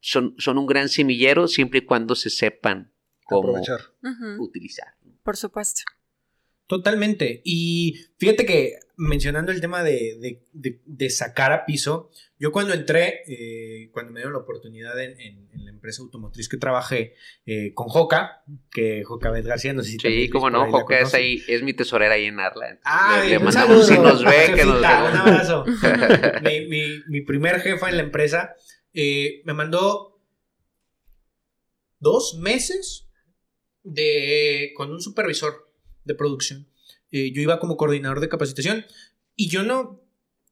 son, son un gran semillero siempre y cuando se sepan cómo utilizar. Por supuesto. Totalmente. Y fíjate que mencionando el tema de, sacar a piso, yo cuando entré, eh, cuando me dieron la oportunidad en, la empresa automotriz que trabajé eh, con Joca, que Joca Bet García, no sé si Sí, como no, Joca es ahí, es mi tesorera ahí en Arla. Ah, le, mandamos si nos ve, que nos Un abrazo. mi, mi, mi, primer jefa en la empresa eh, me mandó dos meses de, con un supervisor de producción. Eh, yo iba como coordinador de capacitación y yo no,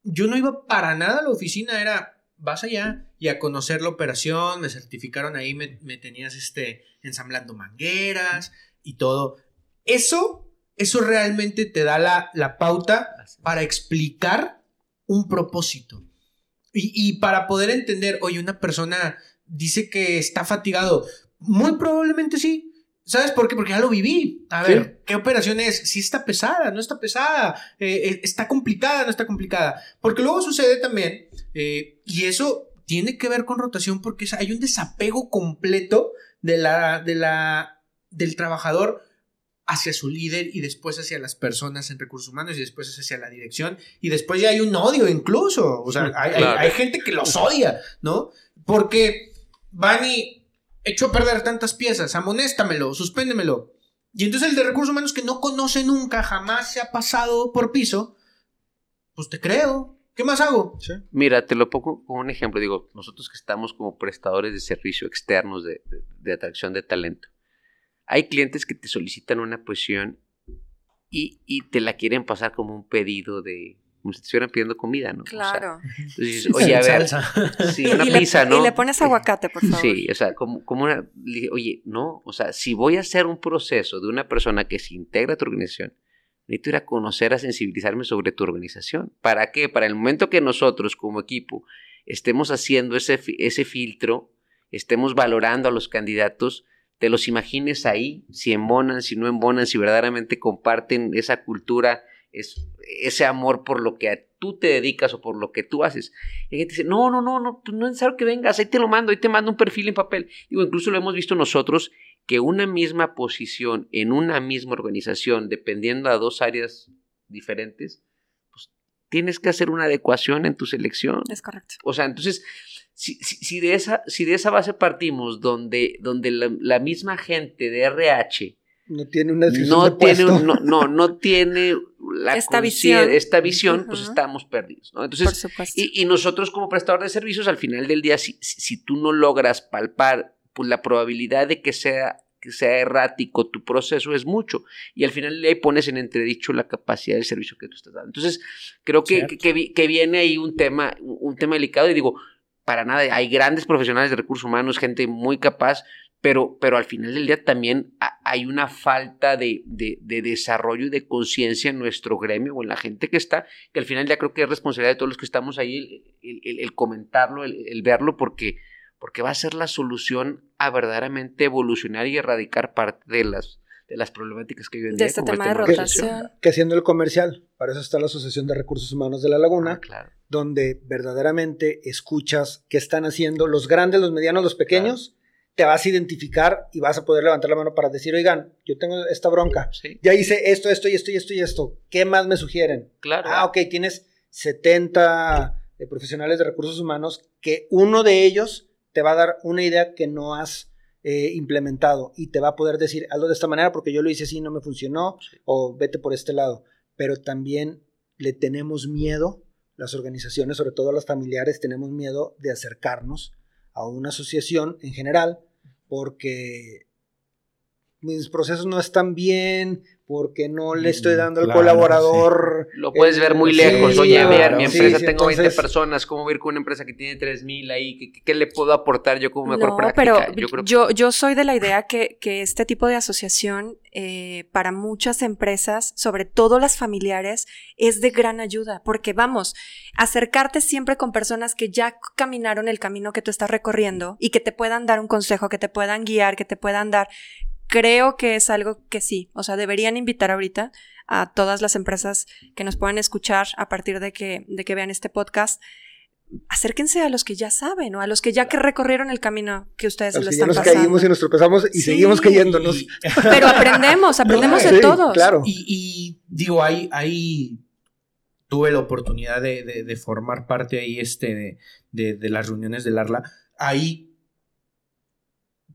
yo no iba para nada a la oficina, era, vas allá y a conocer la operación, me certificaron ahí, me, tenías este, ensamblando mangueras y todo. Eso, eso realmente te da la, la pauta para explicar un propósito. Y, y, para poder entender, oye, una persona dice que está fatigado. Muy probablemente sí, ¿Sabes por qué? Porque ya lo viví. A ver, ¿qué operación es? Si está pesada, no está pesada, eh, eh, está complicada, no está complicada. Porque luego sucede también, eh, y eso tiene que ver con rotación porque hay un desapego completo de la, de la, del trabajador hacia su líder y después hacia las personas en recursos humanos y después hacia la dirección y después ya hay un odio incluso. O sea, hay, hay gente que los odia, ¿no? Porque van y echó a perder tantas piezas, amonéstamelo, suspéndemelo. Y entonces el de recursos humanos que no conoce nunca, jamás se ha pasado por piso, pues te creo. ¿Qué más hago? Mira, te lo pongo como un ejemplo. Digo, nosotros que estamos como prestadores de servicio externos de, atracción de talento, hay clientes que te solicitan una posición y, y, te la quieren pasar como un pedido de como si te estuvieran pidiendo comida, ¿no? Claro. entonces oye, a ver, sí, una pizza, ¿no? Y le pones aguacate, por favor. Sí, o sea, como, como una, oye, no, o sea, si voy a hacer un proceso de una persona que se integra a tu organización, necesito ir a conocer, a sensibilizarme sobre tu organización. ¿Para qué? Para el momento que nosotros como equipo estemos haciendo ese, ese filtro, estemos valorando a los candidatos, te los imagines ahí, si embonan, si no embonan, si verdaderamente comparten esa cultura es ese amor por lo que tú te dedicas o por lo que tú haces. Y gente dice, no, no, no, no, pues no es necesario que vengas, ahí te lo mando, ahí te mando un perfil en papel. Digo, incluso lo hemos visto nosotros, que una misma posición en una misma organización, dependiendo a dos áreas diferentes, pues tienes que hacer una adecuación en tu selección. Es correcto. O sea, entonces, si, si, de, esa, si de esa base partimos, donde, donde la misma gente de RH no tiene una no tiene no, no, tiene la esta visión, esta visión pues estamos perdidos. ¿no? Entonces, y, y, nosotros como prestador de servicios, al final del día, si, si, tú no logras palpar pues, la probabilidad de que sea, que sea errático tu proceso es mucho. Y al final le pones en entredicho la capacidad del servicio que tú estás dando. Entonces, creo que, que, que, viene ahí un tema, un tema delicado y digo, para nada, hay grandes profesionales de recursos humanos, gente muy capaz, pero, pero al final del día también hay una falta de, desarrollo y de conciencia en nuestro gremio o en la gente que está, que al final ya creo que es responsabilidad de todos los que estamos ahí el, comentarlo, el, verlo, porque, porque va a ser la solución a verdaderamente evolucionar y erradicar parte de las, de las problemáticas que viven de este tema de rotación. Que, haciendo el comercial, para eso está la Asociación de Recursos Humanos de la Laguna, ah, donde verdaderamente escuchas qué están haciendo los grandes, los medianos, los pequeños te vas a identificar y vas a poder levantar la mano para decir, oigan, yo tengo esta bronca. Ya hice esto, esto y esto y esto y esto. ¿Qué más me sugieren? Claro. Ah, ok, tienes 70 eh, profesionales de recursos humanos que uno de ellos te va a dar una idea que no has eh, implementado y te va a poder decir, hazlo de esta manera porque yo lo hice así, no me funcionó, o vete por este lado. Pero también le tenemos miedo, las organizaciones, sobre todo las familiares, tenemos miedo de acercarnos a una asociación en general porque mis procesos no están bien, porque no le estoy mm, dando al colaborador. Lo puedes ver muy lejos. Oye, a ver, mi empresa tengo 20 personas, ¿cómo voy a ir con una empresa que tiene 3000 ahí? ¿Qué, le puedo aportar yo como mejor no, práctica? Pero yo, yo, soy de la idea que, que este tipo de asociación eh, para muchas empresas, sobre todo las familiares, es de gran ayuda, porque vamos, acercarte siempre con personas que ya caminaron el camino que tú estás recorriendo y que te puedan dar un consejo, que te puedan guiar, que te puedan dar creo que es algo que sí, o sea, deberían invitar ahorita a todas las empresas que nos puedan escuchar a partir de que, de que vean este podcast. Acérquense a los que ya saben o a los que ya que recorrieron el camino que ustedes lo están ya nos caímos y nos tropezamos y seguimos cayéndonos. Pero aprendemos, aprendemos de todos. Claro. Y, digo, ahí, ahí tuve la oportunidad de, formar parte ahí este de, de, las reuniones del ARLA. Ahí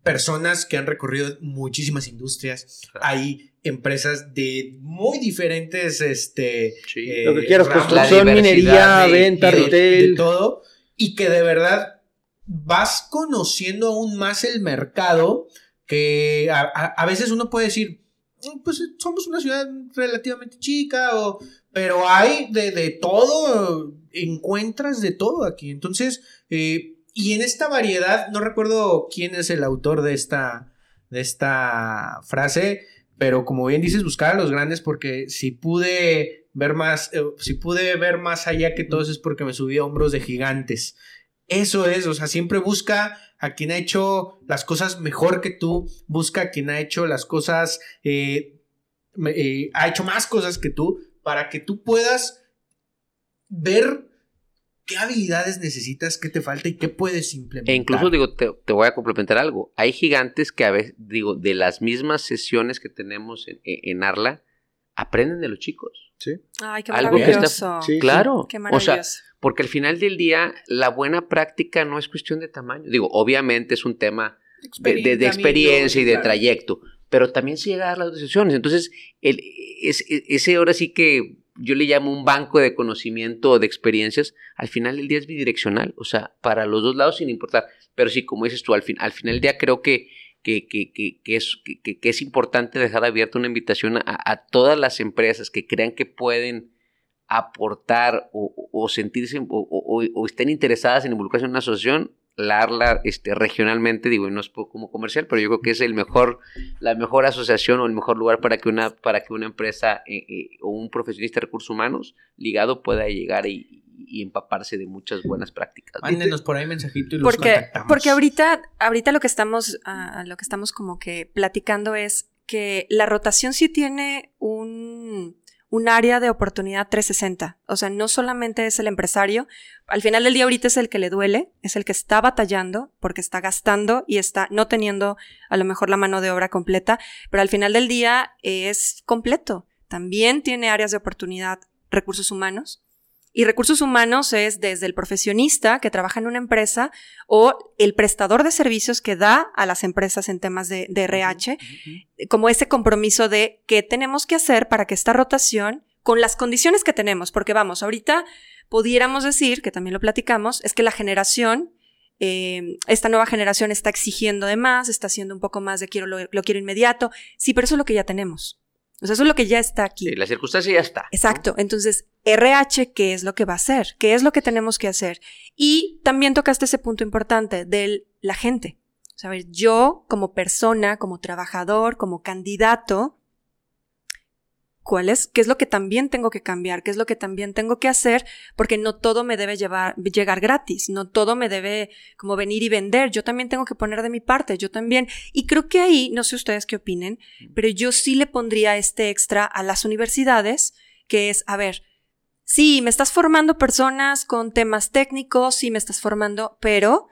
personas que han recorrido muchísimas industrias, hay empresas de muy diferentes, este, Sí. eh, Lo que quieras, construcción, la diversidad minería, de- venta, de- retail. de todo, y que de verdad vas conociendo aún más el mercado que a, a- a veces uno puede decir, "Mm, pues somos una ciudad relativamente chica, o, pero hay de, de todo, encuentras de todo aquí. Entonces, eh, y en esta variedad, no recuerdo quién es el autor de esta, de esta frase, pero como bien dices, buscar a los grandes porque si pude ver más, eh, si pude ver más allá que todos es porque me subí a hombros de gigantes. Eso es, o sea, siempre busca a quien ha hecho las cosas mejor que tú, busca a quien ha hecho las cosas, eh, eh, ha hecho más cosas que tú, para que tú puedas ver qué habilidades necesitas, qué te falta y qué puedes implementar. E incluso digo, te, te voy a complementar algo. Hay gigantes que a veces, digo, de las mismas sesiones que tenemos en, en Arla, aprenden de los chicos. Ay, qué Algo que está- maravilloso. Sí, Claro. Qué o sea, maravilloso. porque al final del día, la buena práctica no es cuestión de tamaño. Digo, obviamente es un tema de, de- de experiencia y de Claro. trayecto, pero también se llega a dar las decisiones. Entonces, el, es, es- ese ahora sí que yo le llamo un banco de conocimiento o de experiencias, al final del día es bidireccional, o sea, para los dos lados sin importar. Pero sí, como dices tú, al, fin, al final del día creo que, que, que, que, es, es importante dejar abierta una invitación a, todas las empresas que crean que pueden aportar o, o- o sentirse o, o- o estén interesadas en involucrarse en una asociación, la ARLA este, regionalmente, digo, no es como comercial, pero yo creo que es el mejor, la mejor asociación o el mejor lugar para que una, para que una empresa eh, eh, o un profesionista de recursos humanos ligado pueda llegar y, y empaparse de muchas buenas prácticas. ¿no? Mándenos por ahí mensajito y los Porque, contactamos. porque ahorita, ahorita lo que estamos, ah, lo que estamos como que platicando es que la rotación sí tiene un, un área de oportunidad 360. O sea, no solamente es el empresario, al final del día ahorita es el que le duele, es el que está batallando porque está gastando y está no teniendo a lo mejor la mano de obra completa, pero al final del día es completo. También tiene áreas de oportunidad recursos humanos. Y recursos humanos es desde el profesionista que trabaja en una empresa o el prestador de servicios que da a las empresas en temas de, de RH, como ese compromiso de qué tenemos que hacer para que esta rotación, con las condiciones que tenemos, porque vamos, ahorita pudiéramos decir, que también lo platicamos, es que la generación, eh, esta nueva generación está exigiendo de más, está haciendo un poco más de quiero lo, lo quiero inmediato. Sí, pero eso es lo que ya tenemos. O sea, eso es lo que ya está aquí. Sí, la circunstancia ya está. ¿no? Exacto. Entonces, RH, ¿qué es lo que va a hacer? ¿Qué es lo que tenemos que hacer? Y también tocaste ese punto importante de la gente. O sea, a ver, yo como persona, como trabajador, como candidato, ¿cuál es? ¿Qué es lo que también tengo que cambiar? ¿Qué es lo que también tengo que hacer? Porque no todo me debe llevar, llegar gratis, no todo me debe como venir y vender. Yo también tengo que poner de mi parte, yo también. Y creo que ahí, no sé ustedes qué opinen, pero yo sí le pondría este extra a las universidades, que es, a ver, sí, me estás formando personas con temas técnicos, sí me estás formando, pero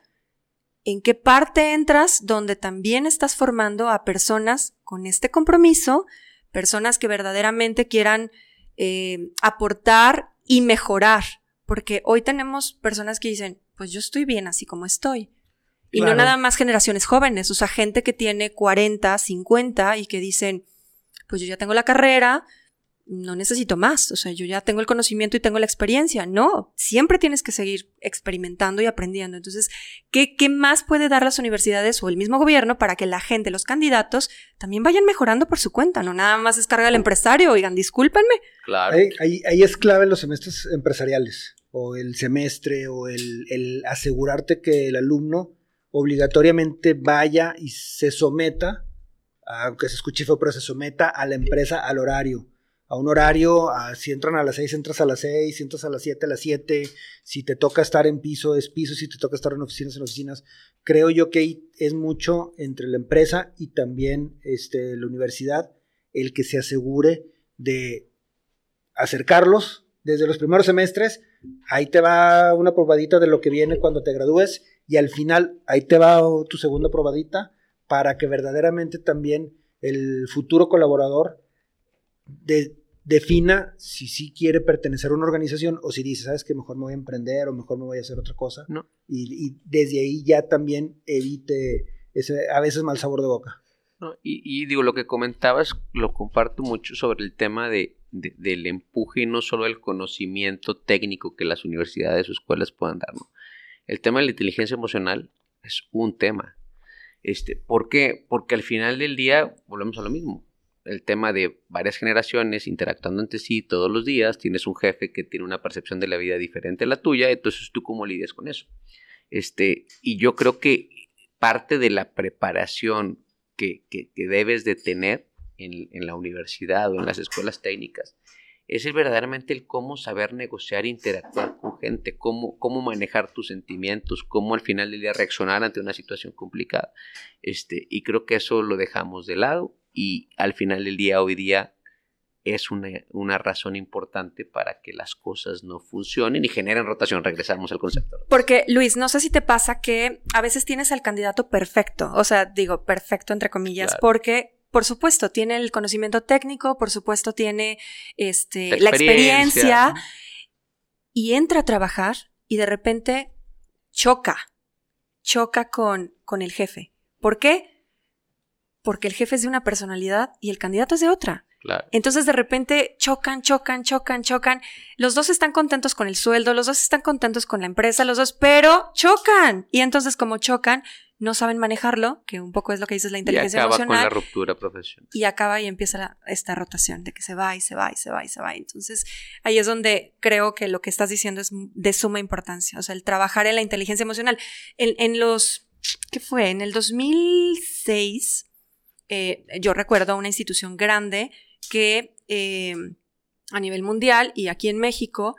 ¿en qué parte entras donde también estás formando a personas con este compromiso, personas que verdaderamente quieran eh, aportar y mejorar? Porque hoy tenemos personas que dicen, pues yo estoy bien así como estoy. Y Claro. no nada más generaciones jóvenes, o sea, gente que tiene 40, 50 y que dicen, pues yo ya tengo la carrera, no necesito más, o sea, yo ya tengo el conocimiento y tengo la experiencia. No, siempre tienes que seguir experimentando y aprendiendo. Entonces, ¿qué, qué más puede dar las universidades o el mismo gobierno para que la gente, los candidatos, también vayan mejorando por su cuenta? No nada más es carga al empresario, oigan, discúlpenme. Claro. Ahí, ahí- ahí es clave los semestres empresariales, o el semestre, o el, el asegurarte que el alumno obligatoriamente vaya y se someta, aunque se escuche feo, pero se someta a la empresa al horario. A un horario, a- si entran a las 6, entras a las 6, si entras a las 7, a las 7, si te toca estar en piso, es piso, si te toca estar en oficinas, en oficinas. Creo yo que es mucho entre la empresa y también este, la universidad el que se asegure de acercarlos desde los primeros semestres. Ahí te va una probadita de lo que viene cuando te gradúes y al final ahí te va tu segunda probadita para que verdaderamente también el futuro colaborador de- defina si sí quiere pertenecer a una organización o si dice, sabes que mejor me voy a emprender o mejor me voy a hacer otra cosa. No. Y, y desde ahí ya también evite ese a veces mal sabor de boca. y, digo, lo que comentabas lo comparto mucho sobre el tema de, del empuje y no solo el conocimiento técnico que las universidades o escuelas puedan dar. El tema de la inteligencia emocional es un tema. Este, ¿Por qué? Porque al final del día volvemos a lo mismo el tema de varias generaciones interactuando entre sí todos los días, tienes un jefe que tiene una percepción de la vida diferente a la tuya, entonces tú cómo lidias con eso. Este, y yo creo que parte de la preparación que, debes de tener en, la universidad o en las escuelas técnicas es el verdaderamente el cómo saber negociar interactuar con gente, cómo, cómo manejar tus sentimientos, cómo al final del día reaccionar ante una situación complicada. Este, y creo que eso lo dejamos de lado y al final del día hoy día es una, razón importante para que las cosas no funcionen y generen rotación. Regresamos al concepto. Porque, Luis, no sé si te pasa que a veces tienes al candidato perfecto, o sea, digo perfecto entre comillas, porque, por supuesto, tiene el conocimiento técnico, por supuesto, tiene este, la experiencia y entra a trabajar y de repente choca, choca con, con el jefe. ¿Por qué? Porque el jefe es de una personalidad y el candidato es de otra. Entonces de repente chocan, chocan, chocan, chocan. Los dos están contentos con el sueldo, los dos están contentos con la empresa, los dos, pero chocan. Y entonces como chocan, no saben manejarlo, que un poco es lo que dices la inteligencia y acaba emocional. con la ruptura profesional. Y acaba y empieza esta rotación de que se va y se va y se va y se va. Entonces ahí es donde creo que lo que estás diciendo es de suma importancia. O sea, el trabajar en la inteligencia emocional. En, en los, ¿qué fue? En el 2006 eh, yo recuerdo una institución grande que eh, a nivel mundial y aquí en México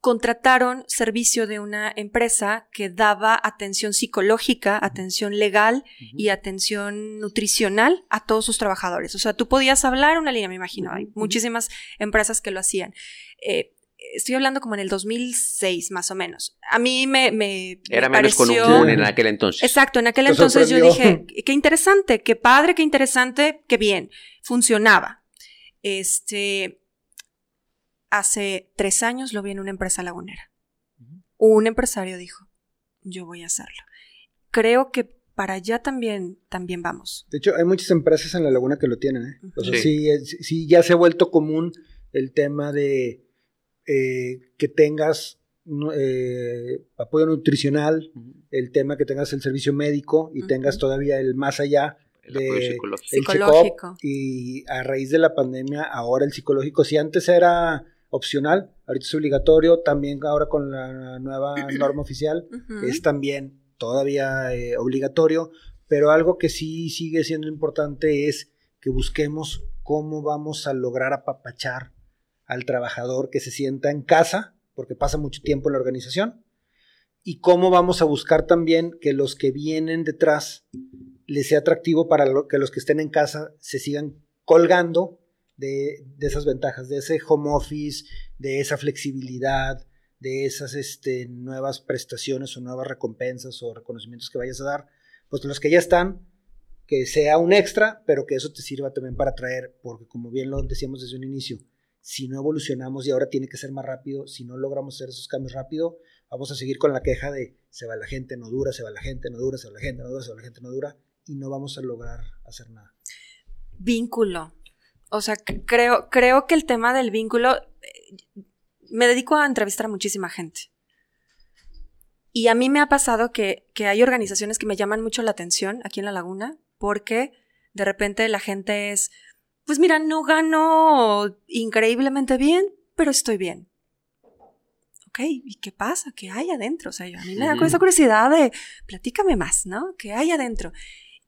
contrataron servicio de una empresa que daba atención psicológica, atención legal y atención nutricional a todos sus trabajadores. O sea, tú podías hablar una línea, me imagino, hay muchísimas empresas que lo hacían. Eh, estoy hablando como en el 2006 más o menos. A mí me... me Era menos común en aquel entonces. Exacto, en aquel entonces yo dije, qué interesante, qué padre, qué interesante, qué bien. Funcionaba. Este... Hace tres años lo vi en una empresa lagunera. Un empresario dijo, yo voy a hacerlo. Creo que para allá también, también vamos. De hecho, hay muchas empresas en la laguna que lo tienen. ¿eh? O sea, sí, sí, ya se ha vuelto común el tema de eh, que tengas eh, apoyo nutricional, el tema que tengas el servicio médico y tengas todavía el más allá el de, psicológico. y a raíz de la pandemia ahora el psicológico. Si antes era opcional ahorita es obligatorio también ahora con la nueva norma oficial es también todavía eh, obligatorio pero algo que sí sigue siendo importante es que busquemos cómo vamos a lograr apapachar al trabajador que se sienta en casa, porque pasa mucho tiempo en la organización, y cómo vamos a buscar también que los que vienen detrás les sea atractivo para que los que estén en casa se sigan colgando de, esas ventajas, de ese home office, de esa flexibilidad, de esas este, nuevas prestaciones o nuevas recompensas o reconocimientos que vayas a dar, pues los que ya están, que sea un extra, pero que eso te sirva también para traer, porque como bien lo decíamos desde un inicio, si no evolucionamos y ahora tiene que ser más rápido, si no logramos hacer esos cambios rápido, vamos a seguir con la queja de se va la gente, no dura, se va la gente, no dura, se va la gente, no dura, se va la gente, no dura, y no vamos a lograr hacer nada. Vínculo. O sea, creo, creo que el tema del vínculo, eh, me dedico a entrevistar a muchísima gente. Y a mí me ha pasado que, que hay organizaciones que me llaman mucho la atención aquí en La Laguna, porque de repente la gente es, pues mira, no gano increíblemente bien, pero estoy bien. Ok, ¿y qué pasa? ¿Qué hay adentro? O sea, a mí me da esa curiosidad de, platícame más, ¿no? ¿Qué hay adentro?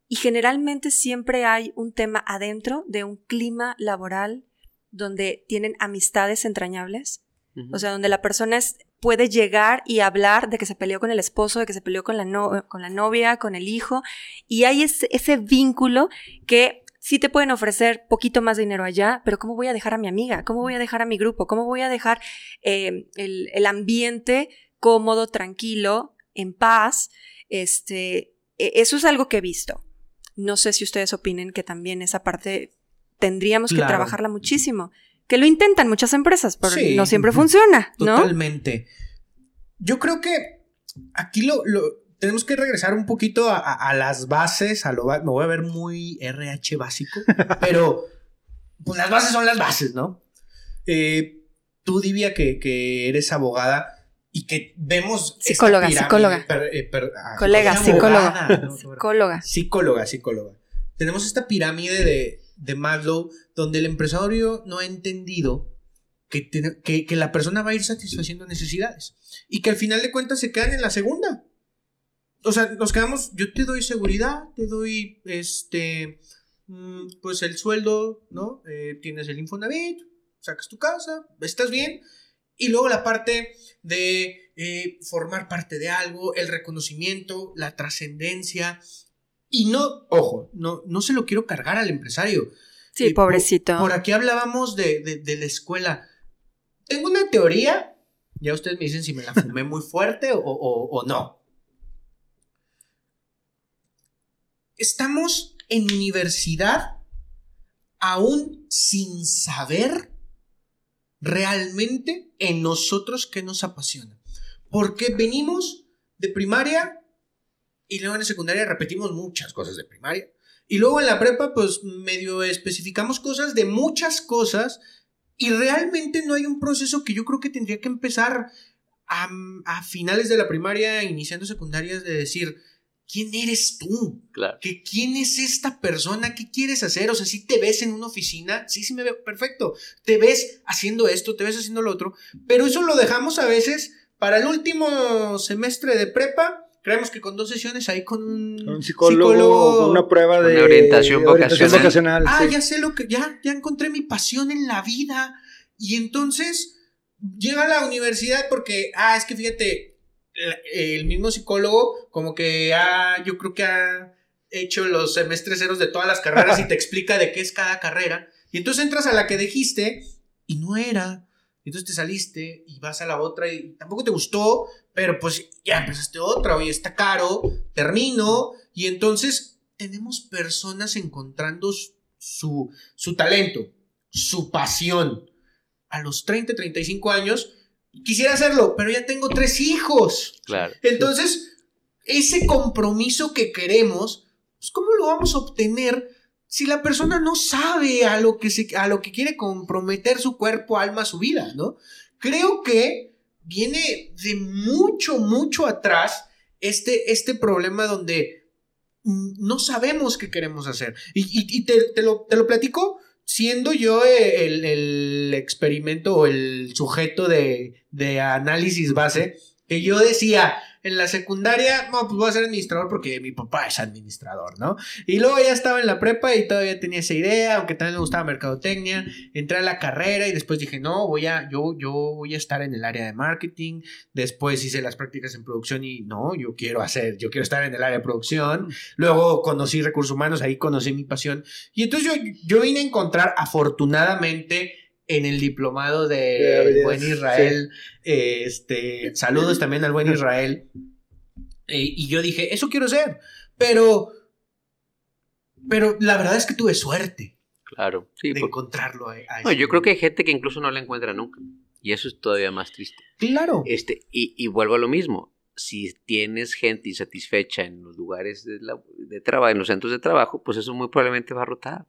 Y generalmente siempre hay un tema adentro de un clima laboral donde tienen amistades entrañables, o sea, donde la persona puede llegar y hablar de que se peleó con el esposo, de que se peleó con la, con la novia, con el hijo, y hay ese vínculo que sí te pueden ofrecer poquito más dinero allá, pero ¿cómo voy a dejar a mi amiga? ¿Cómo voy a dejar a mi grupo? ¿Cómo voy a dejar eh, el, ambiente cómodo, tranquilo, en paz? Este, e, eso es algo que he visto. No sé si ustedes opinen que también esa parte tendríamos que trabajarla muchísimo. Que lo intentan muchas empresas, pero no siempre funciona, ¿no? Totalmente. Yo creo que aquí lo, tenemos que regresar un poquito a, las bases, a lo me voy a ver muy RH básico, pero pues las bases son las bases, ¿no? Eh, tú, Divia, que, eres abogada y que vemos... Psicóloga, psicóloga. Eh, ah, Colega, psicóloga. psicóloga. Psicóloga, psicóloga. Tenemos esta pirámide de, de Maslow donde el empresario no ha entendido que, que, que, la persona va a ir satisfaciendo necesidades y que al final de cuentas se quedan en la segunda. O sea, nos quedamos, yo te doy seguridad, te doy este, mm, pues el sueldo, ¿no? Eh, tienes el Infonavit, sacas tu casa, estás bien. Y luego la parte de eh, formar parte de algo, el reconocimiento, la trascendencia. Y no, ojo, no, no se lo quiero cargar al empresario. Sí, pobrecito. Por, aquí hablábamos de, de, la escuela. Tengo una teoría, ya ustedes me dicen si me la fumé muy fuerte o, o no. Estamos en universidad aún sin saber realmente en nosotros qué nos apasiona. Porque venimos de primaria y luego en la secundaria repetimos muchas cosas de primaria. Y luego en la prepa, pues medio especificamos cosas de muchas cosas y realmente no hay un proceso que yo creo que tendría que empezar a, a finales de la primaria, iniciando secundarias, de decir, ¿quién eres tú? Claro. ¿Que ¿Quién es esta persona? ¿Qué quieres hacer? O sea, si te ves en una oficina, sí, sí me veo, perfecto. Te ves haciendo esto, te ves haciendo lo otro, pero eso lo dejamos a veces para el último semestre de prepa. Creemos que con dos sesiones ahí con un, psicólogo, con una prueba de orientación, vocacional. Ah, ya sé lo que, ya, ya encontré mi pasión en la vida. Y entonces llega a la universidad porque, ah, es que fíjate, el mismo psicólogo como que ha, yo creo que ha hecho los semestres ceros de todas las carreras y te explica de qué es cada carrera. Y entonces entras a la que dijiste y no era. Y entonces te saliste y vas a la otra y tampoco te gustó, pero pues ya empezaste otra, oye, está caro, termino. Y entonces tenemos personas encontrando su, su talento, su pasión. A los 30, 35 años, quisiera hacerlo, pero ya tengo tres hijos. Claro. Entonces, ese compromiso que queremos, pues, ¿cómo lo vamos a obtener si la persona no sabe a lo que, se, a lo que quiere comprometer su cuerpo, alma, su vida, ¿no? Creo que viene de mucho, mucho atrás este, este problema donde no sabemos qué queremos hacer. Y, te, lo, te lo platico siendo yo el, experimento o el sujeto de, de, análisis base, que yo decía, en la secundaria, no, pues voy a ser administrador porque mi papá es administrador, ¿no? Y luego ya estaba en la prepa y todavía tenía esa idea, aunque también me gustaba mercadotecnia, entré a la carrera y después dije, no, voy a, yo, yo voy a estar en el área de marketing, después hice las prácticas en producción y no, yo quiero hacer, yo quiero estar en el área de producción, luego conocí recursos humanos, ahí conocí mi pasión y entonces yo, yo vine a encontrar afortunadamente en el diplomado de, buen Israel. Este, saludos también al buen Israel. Eh, y yo dije, eso quiero ser. Pero, pero la verdad es que tuve suerte. Claro, sí. De encontrarlo. no, yo creo que hay gente que incluso no la encuentra nunca. Y eso es todavía más triste. Claro. Este, y, y vuelvo a lo mismo. Si tienes gente insatisfecha en los lugares de, de trabajo, en los centros de trabajo, pues eso muy probablemente va a rotar.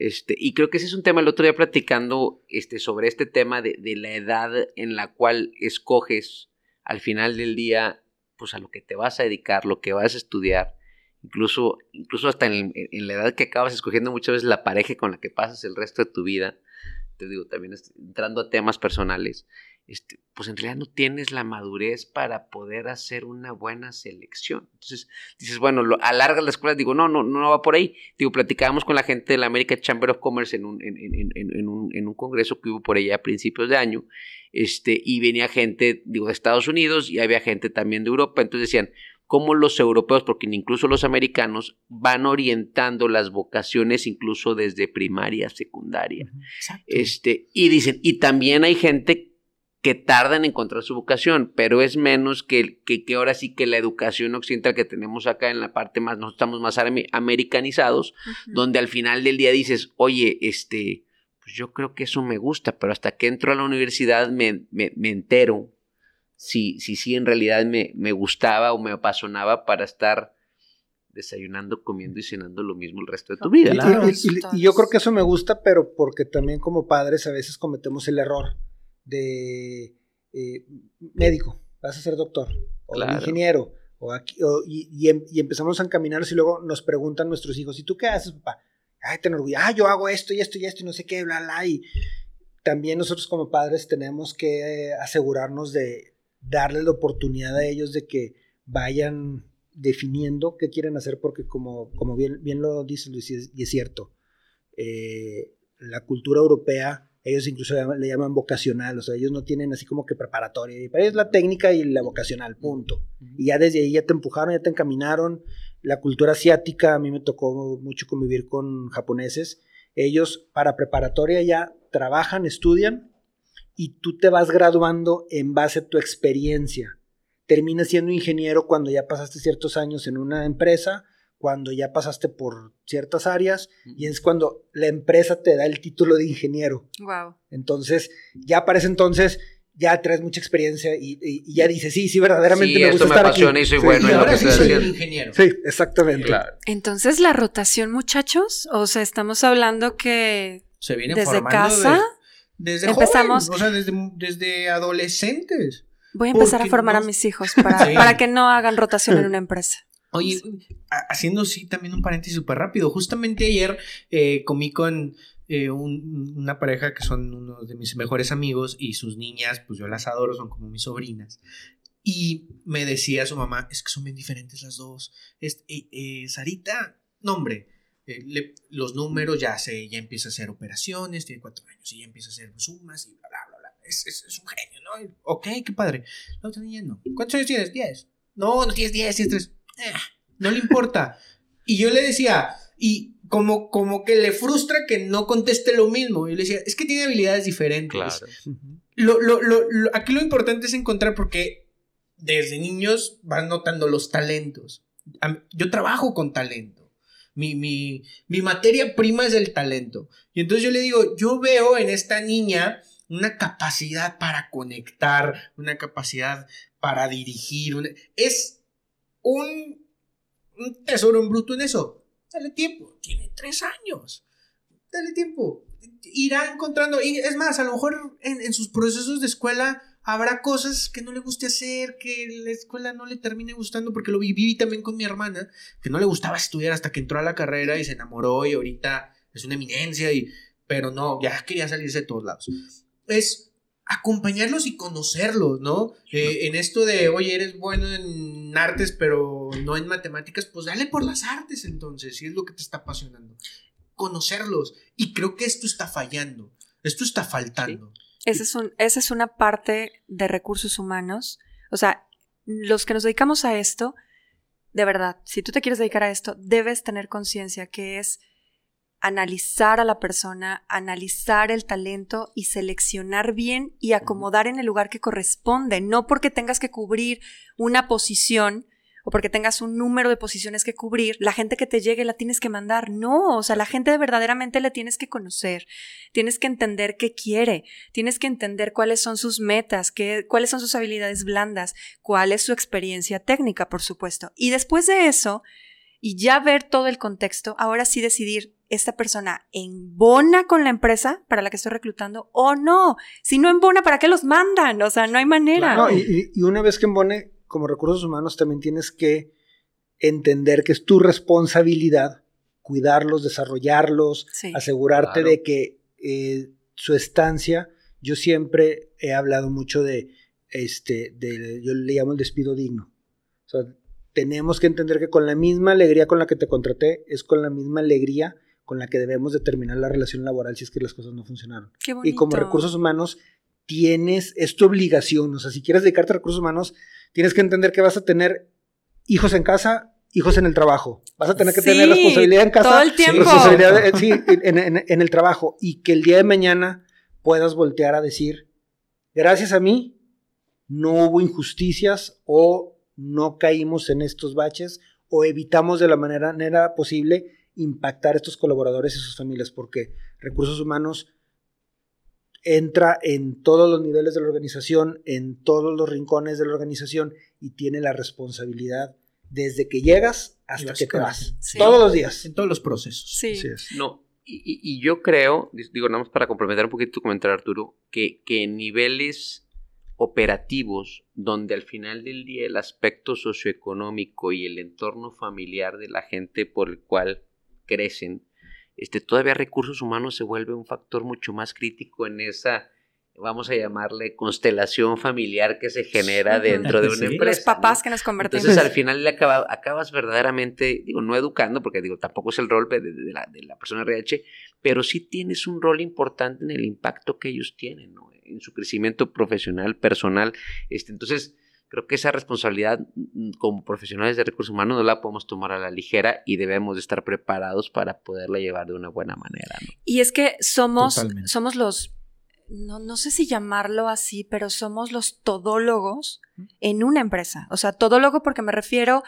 Este, y creo que ese es un tema, el otro día platicando este, sobre este tema de, la edad en la cual escoges al final del día, pues a lo que te vas a dedicar, lo que vas a estudiar, incluso, incluso hasta en, en la edad que acabas escogiendo muchas veces la pareja con la que pasas el resto de tu vida, te digo, también entrando a temas personales, este, pues en realidad no tienes la madurez para poder hacer una buena selección. Entonces dices, bueno, lo, alargas la escuela, digo, no, no, no va por ahí. Digo, platicábamos con la gente de la American Chamber of Commerce en un, en, en, en, un, en un congreso que hubo por allá a principios de año, este, y venía gente, digo, de Estados Unidos y había gente también de Europa. Entonces decían, cómo los europeos, porque incluso los americanos, van orientando las vocaciones incluso desde primaria, secundaria. Este, y dicen, y también hay gente que tardan en encontrar su vocación, pero es menos que, que, que, ahora sí que la educación occidental que tenemos acá en la parte más, no estamos más americanizados, donde al final del día dices, oye, este, pues yo creo que eso me gusta, pero hasta que entro a la universidad me, me, me entero si, si, si en realidad me, me gustaba o me apasionaba para estar desayunando, comiendo y cenando lo mismo el resto de tu vida. Y, yo creo que eso me gusta, pero porque también como padres a veces cometemos el error de eh, médico, vas a ser doctor, o ingeniero, o aquí, y, em, y, empezamos a encaminarnos y luego nos preguntan nuestros hijos, ¿y tú qué haces, papá? Ay, te ah, yo hago esto y esto y esto y no sé qué, bla, bla, y también nosotros como padres tenemos que asegurarnos de darles la oportunidad a ellos de que vayan definiendo qué quieren hacer, porque como, como bien, bien lo dice Luis, y es, cierto, eh, la cultura europea, ellos incluso le llaman, vocacional, o sea, ellos no tienen así como que preparatoria, y para ellos la técnica y la vocacional, punto. Y ya desde ahí ya te empujaron, ya te encaminaron. La cultura asiática, a mí me tocó mucho convivir con japoneses, ellos para preparatoria ya trabajan, estudian, y tú te vas graduando en base a tu experiencia terminas siendo ingeniero cuando ya pasaste ciertos años en una empresa, cuando ya pasaste por ciertas áreas y es cuando la empresa te da el título de ingeniero. Wow. Entonces, ya para ese entonces ya traes mucha experiencia y, ya dices, sí, sí, verdaderamente me gusta estar aquí. y soy bueno ahora sí soy ingeniero. Sí, exactamente. Entonces, la rotación, muchachos, o sea, estamos hablando que se viene desde casa desde empezamos, o sea, desde, desde adolescentes. Voy a empezar a formar a mis hijos para, para que no hagan rotación en una empresa. Oye, haciendo sí también un paréntesis súper rápido. Justamente ayer eh, comí con eh, una pareja que son uno de mis mejores amigos y sus niñas, pues yo las adoro, son como mis sobrinas. Y me decía su mamá, es que son bien diferentes las dos. Eh, Sarita, no hombre, los números ya se, ya empieza a hacer operaciones, tiene cuatro años y ya empieza a hacer sumas y bla, bla, bla es, un genio, ¿no? Ok, qué padre. La otra niña no. ¿Cuántos años tienes? Diez. No, no tienes diez, tienes tres. Eh, no le importa. Y yo le decía, y como, como que le frustra que no conteste lo mismo. Yo le decía, es que tiene habilidades diferentes. Claro. Lo, lo, lo, aquí lo importante es encontrar porque desde niños van notando los talentos. Yo trabajo con talento. Mi, mi, mi, materia prima es el talento. Y entonces yo le digo, yo veo en esta niña una capacidad para conectar, una capacidad para dirigir. Es un, tesoro en bruto en eso. Dale tiempo, tiene tres años. Dale tiempo. Irá encontrando, y es más, a lo mejor en, sus procesos de escuela habrá cosas que no le guste hacer, que la escuela no le termine gustando, porque lo viví también con mi hermana, que no le gustaba estudiar hasta que entró a la carrera y se enamoró y ahorita es una eminencia, y, pero no, ya quería salirse de todos lados es acompañarlos y conocerlos, ¿no? Eh, en esto de, oye, eres bueno en artes, pero no en matemáticas, pues dale por las artes entonces, si es lo que te está apasionando. Conocerlos. Y creo que esto está fallando, esto está faltando. es esa es una parte de recursos humanos. O sea, los que nos dedicamos a esto, de verdad, si tú te quieres dedicar a esto, debes tener conciencia que es analizar a la persona, analizar el talento y seleccionar bien y acomodar en el lugar que corresponde, no porque tengas que cubrir una posición o porque tengas un número de posiciones que cubrir, la gente que te llegue la tienes que mandar. No, o sea, la gente verdaderamente la tienes que conocer, tienes que entender qué quiere, tienes que entender cuáles son sus metas, qué, cuáles son sus habilidades blandas, cuál es su experiencia técnica, por supuesto. Y después de eso, y ya ver todo el contexto, ahora sí decidir, ¿esta persona embona con la empresa para la que estoy reclutando o no? Si no embona, ¿para qué los mandan? O sea, no hay manera. No, y, una vez que embone, como recursos humanos, también tienes que entender que es tu responsabilidad cuidarlos, desarrollarlos, asegurarte de que eh, su estancia, yo siempre he hablado mucho de, este, de, yo le llamo el despido digno. O sea, tenemos que entender que con la misma alegría con la que te contraté, es con la misma alegría con la que debemos determinar la relación laboral si es que las cosas no funcionaron. Y como recursos humanos, tienes, es tu obligación, o sea, si quieres dedicarte a recursos humanos, tienes que entender que vas a tener hijos en casa, hijos en el trabajo. Vas a tener que tener responsabilidad en casa, todo el tiempo. responsabilidad en el trabajo, y que el día de mañana puedas voltear a decir, gracias a mí, no hubo injusticias o no caímos en estos baches o evitamos de la manera, posible impactar a estos colaboradores y sus familias, porque recursos humanos entra en todos los niveles de la organización, en todos los rincones de la organización y tiene la responsabilidad desde que llegas hasta que te vas. Todos los días. En todos los procesos. Sí. No, y, yo creo, digo, nada más para complementar un poquito tu comentario, Arturo, que, que en niveles operativos, donde al final del día el aspecto socioeconómico y el entorno familiar de la gente por el cual crecen, este, todavía recursos humanos se vuelve un factor mucho más crítico en esa vamos a llamarle constelación familiar que se genera dentro de una empresa. Los papás que nos convertimos. Entonces al final le acabas verdaderamente, digo, no educando, porque digo, tampoco es el rol de, la, de, la, persona RH, pero sí tienes un rol importante en el impacto que ellos tienen, ¿no? en su crecimiento profesional, personal. Este, entonces, creo que esa responsabilidad mm, como profesionales de recursos humanos no la podemos tomar a la ligera y debemos de estar preparados para poderla llevar de una buena manera. ¿no? Y es que somos, somos los no, no sé si llamarlo así, pero somos los todólogos en una empresa. O sea, todólogo porque me refiero,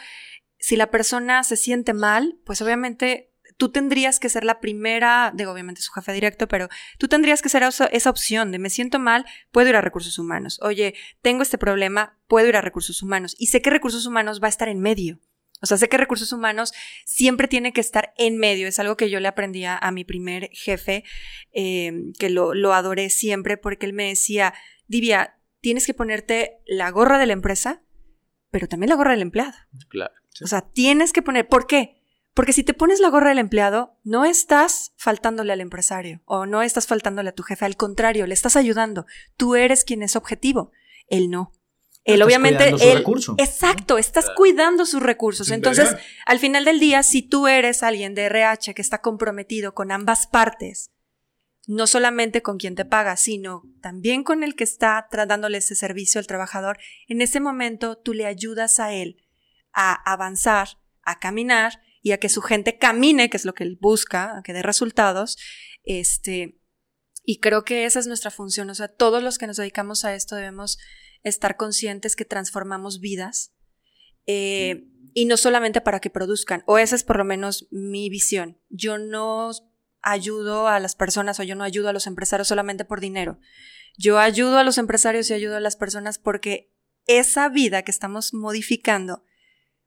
si la persona se siente mal, pues obviamente tú tendrías que ser la primera, digo, obviamente su jefe directo, pero tú tendrías que ser esa opción de me siento mal, puedo ir a recursos humanos. Oye, tengo este problema, puedo ir a recursos humanos. Y sé que recursos humanos va a estar en medio. O sea, sé que recursos humanos siempre tiene que estar en medio. Es algo que yo le aprendí a, mi primer jefe, em, que lo, lo adoré siempre porque él me decía, Divia, tienes que ponerte la gorra de la empresa, pero también la gorra del empleado. Claro. O sea, tienes que poner, ¿por qué? Porque si te pones la gorra del empleado, no estás faltándole al empresario o no estás faltándole a tu jefe, al contrario, le estás ayudando. Tú eres quien es objetivo, él no. Él obviamente, él, exacto, estás cuidando sus recursos. Entonces, al final del día, si tú eres alguien de RH que está comprometido con ambas partes, no solamente con quien te paga, sino también con el que está dándole ese servicio al trabajador, en ese momento tú le ayudas a él a avanzar, a caminar y a que su gente camine, que es lo que él busca, a que dé resultados, este, y creo que esa es nuestra función, o sea, todos los que nos dedicamos a esto debemos estar conscientes que transformamos vidas eh, y no solamente para que produzcan, o esa es por lo menos mi visión. Yo no ayudo a las personas o yo no ayudo a los empresarios solamente por dinero. Yo ayudo a los empresarios y ayudo a las personas porque esa vida que estamos modificando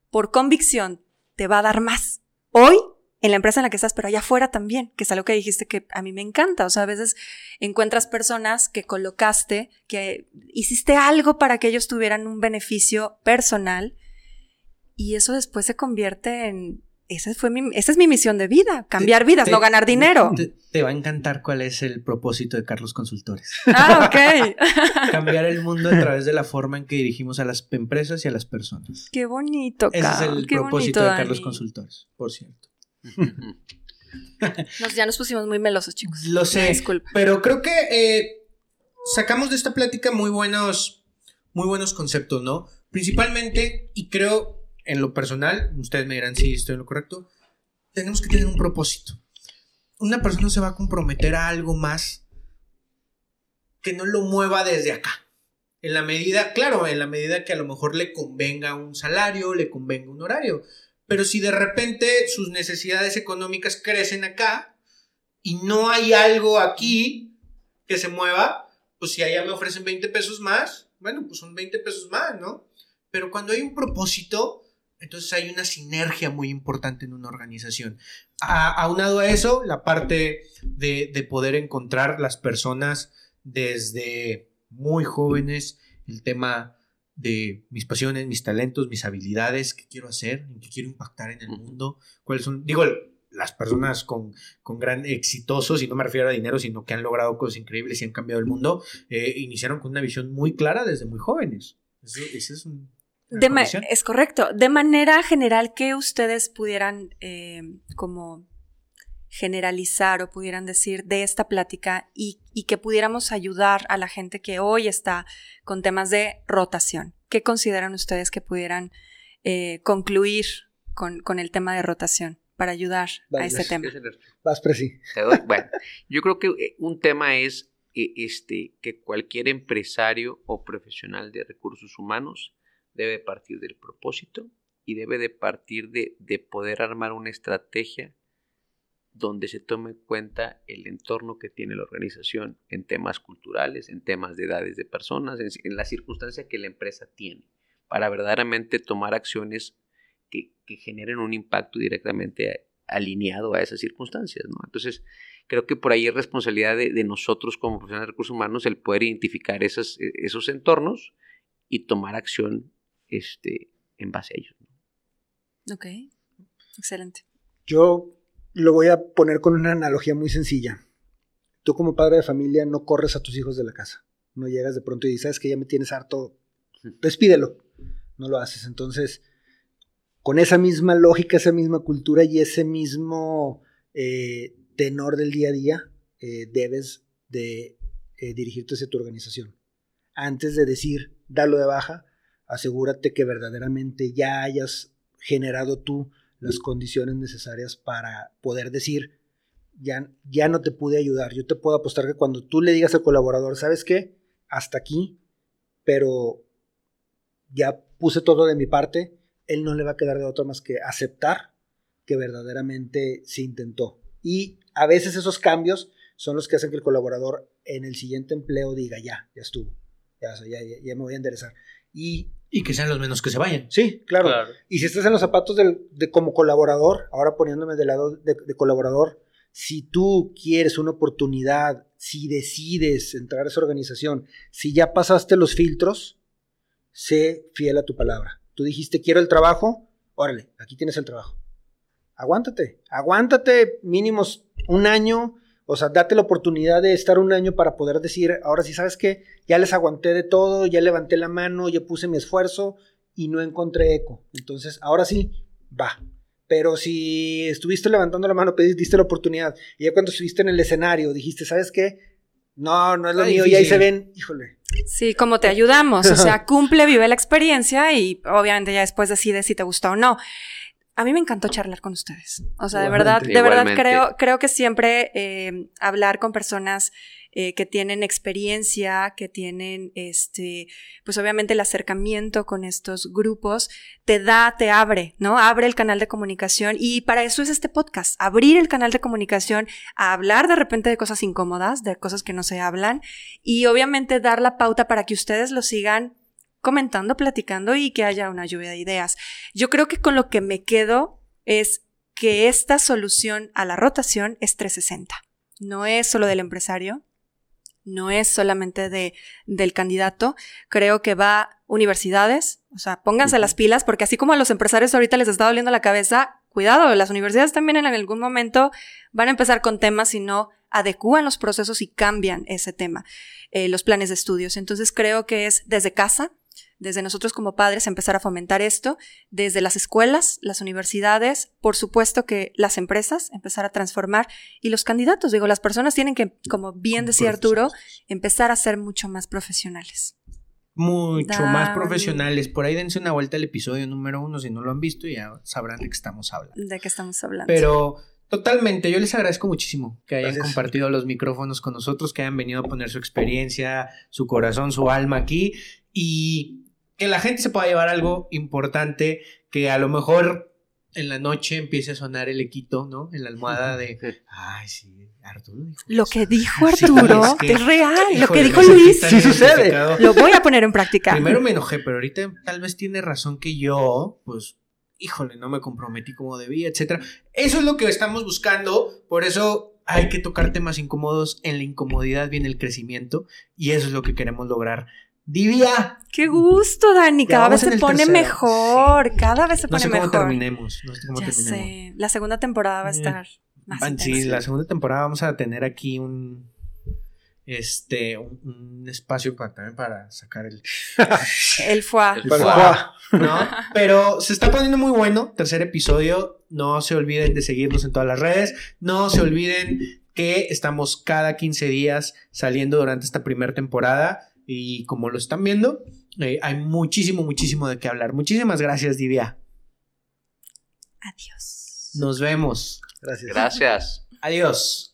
por convicción te va a dar más. Hoy en la empresa en la que estás, pero allá afuera también, que es algo que dijiste que a mí me encanta. O sea, a veces encuentras personas que colocaste, que hiciste algo para que ellos tuvieran un beneficio personal y eso después se convierte en... Esa, fue mi, esa es mi misión de vida, cambiar vidas, no ganar dinero. Te, va a encantar cuál es el propósito de Carlos Consultores. Ah, ok. cambiar el mundo a través de la forma en que dirigimos a las empresas y a las personas. Qué bonito, Ese es el propósito de Carlos Consultores, por cierto. ya nos pusimos muy melosos, chicos. Lo sé. Disculpa. Pero creo que eh, sacamos de esta plática muy buenos, muy buenos conceptos, ¿no? Principalmente, y creo en lo personal, ustedes me dirán si estoy en lo correcto, tenemos que tener un propósito. Una persona se va a comprometer a algo más que no lo mueva desde acá. En la medida, claro, en la medida que a lo mejor le convenga un salario, le convenga un horario. Pero si de repente sus necesidades económicas crecen acá y no hay algo aquí que se mueva, pues si allá me ofrecen 20 pesos más, bueno, pues son 20 pesos más, ¿no? Pero cuando hay un propósito, entonces hay una sinergia muy importante en una organización. aunado a eso, la parte de, de poder encontrar las personas desde muy jóvenes, el tema de mis pasiones, mis talentos, mis habilidades, qué quiero hacer, en qué quiero impactar en el mundo, cuáles son, digo, las personas con, con gran exitosos, y no me refiero a dinero, sino que han logrado cosas increíbles y han cambiado el mundo, eh, iniciaron con una visión muy clara desde muy jóvenes. Eso, es un... es correcto. De manera general, que ustedes pudieran eh, como generalizar o pudieran decir de esta plática y, que pudiéramos ayudar a la gente que hoy está con temas de rotación? ¿Qué consideran ustedes que pudieran eh, concluir con, el tema de rotación para ayudar a este tema? Vas, Presi. Bueno, yo creo que eh, un tema es este, que cualquier empresario o profesional de recursos humanos debe partir del propósito y debe de partir de, de poder armar una estrategia donde se tome en cuenta el entorno que tiene la organización en temas culturales, en temas de edades de personas, en, la circunstancia que la empresa tiene, para verdaderamente tomar acciones que, generen un impacto directamente alineado a esas circunstancias. Entonces, creo que por ahí es responsabilidad de, nosotros como profesionales de recursos humanos el poder identificar esos, e, esos entornos y tomar acción este, en base a ellos. Ok, excelente. Yo lo voy a poner con una analogía muy sencilla. Tú como padre de familia no corres a tus hijos de la casa. No llegas de pronto y dices, sabes que ya me tienes harto, despídelo. No lo haces. Entonces, con esa misma lógica, esa misma cultura y ese mismo eh, tenor del día a día, eh, debes de eh, dirigirte hacia tu organización. Antes de decir, dalo de baja, asegúrate que verdaderamente ya hayas generado tú las condiciones necesarias para poder decir, ya, ya no te pude ayudar. Yo te puedo apostar que cuando tú le digas al colaborador, ¿sabes qué? Hasta aquí, pero ya puse todo de mi parte, él no le va a quedar de otra más que aceptar que verdaderamente se intentó. Y a veces esos cambios son los que hacen que el colaborador en el siguiente empleo diga, ya, ya estuvo, ya, ya, ya me voy a enderezar. Y y que sean los menos que se vayan. Sí, claro. Y si estás en los zapatos de como colaborador, ahora poniéndome del lado de, colaborador, si tú quieres una oportunidad, si decides entrar a esa organización, si ya pasaste los filtros, sé fiel a tu palabra. Tú dijiste, quiero el trabajo, órale, aquí tienes el trabajo. Aguántate, aguántate mínimos un año, o sea, date la oportunidad de estar un año para poder decir, ahora sí, ¿sabes qué? Ya les aguanté de todo, ya levanté la mano, ya puse mi esfuerzo y no encontré eco. Entonces, ahora sí, va. Pero si estuviste levantando la mano, pediste, diste la oportunidad, y ya cuando estuviste en el escenario dijiste, ¿sabes qué? No, no es lo mío, y ahí se ven, híjole. Sí, como te ayudamos, o sea, cumple, vive la experiencia y obviamente ya después decides si te gusta o no. A mí me encantó charlar con ustedes. O sea, de verdad, de verdad creo, creo que siempre eh, hablar con personas eh, que tienen experiencia, que tienen este, pues obviamente el acercamiento con estos grupos, te da, te abre, ¿no? Abre el canal de comunicación y para eso es este podcast, abrir el canal de comunicación, a hablar de repente de cosas incómodas, de cosas que no se hablan y obviamente dar la pauta para que ustedes lo sigan comentando, platicando y que haya una lluvia de ideas. Yo creo que con lo que me quedo es que esta solución a la rotación es 360. No es solo del empresario, no es solamente de, del candidato, creo que va universidades, o sea, pónganse las pilas, porque así como a los empresarios ahorita les está doliendo la cabeza, cuidado, las universidades también en algún momento van a empezar con temas y no adecúan los procesos y cambian ese tema, eh, los planes de estudios. Entonces creo que es desde casa, desde nosotros como padres empezar a fomentar esto, desde las escuelas, las universidades, por supuesto que las empresas empezar a transformar y los candidatos, digo, las personas tienen que, como bien decía Arturo, empezar a ser mucho más profesionales. Mucho más profesionales. Por ahí dense una vuelta al episodio número uno si no lo han visto y ya sabrán de qué estamos hablando. De qué estamos hablando. Pero Totalmente, yo les agradezco muchísimo que hayan compartido los micrófonos con nosotros, que hayan venido a poner su experiencia, su corazón, su alma aquí y que la gente se pueda llevar algo importante, que a lo mejor en la noche empiece a sonar el equito, ¿no? En la almohada de, ay, sí, Arturo dijo Lo que dijo Arturo es, real, lo que dijo Luis sí sucede. Lo voy a poner en práctica. Primero me enojé, pero ahorita tal vez tiene razón que yo, pues, híjole, no me comprometí como debía, etcétera. Eso es lo que estamos buscando, por eso hay que tocar temas incómodos, en la incomodidad viene el crecimiento y eso es lo que queremos lograr Divia. Qué gusto, Dani. Cada vez se pone mejor. Cada vez se pone mejor. No sé cómo terminemos. No sé cómo ya Sé. La segunda temporada va a eh, estar más Sí, la segunda temporada vamos a tener aquí un este un, espacio para también para sacar el el foie. El foie. ¿no? Pero se está poniendo muy bueno. Tercer episodio. No se olviden de seguirnos en todas las redes. No se olviden que estamos cada 15 días saliendo durante esta primera temporada. Y como lo están viendo, eh, hay muchísimo, muchísimo de qué hablar. Muchísimas gracias, Divia. Adiós. Nos vemos. Gracias. Gracias. Adiós.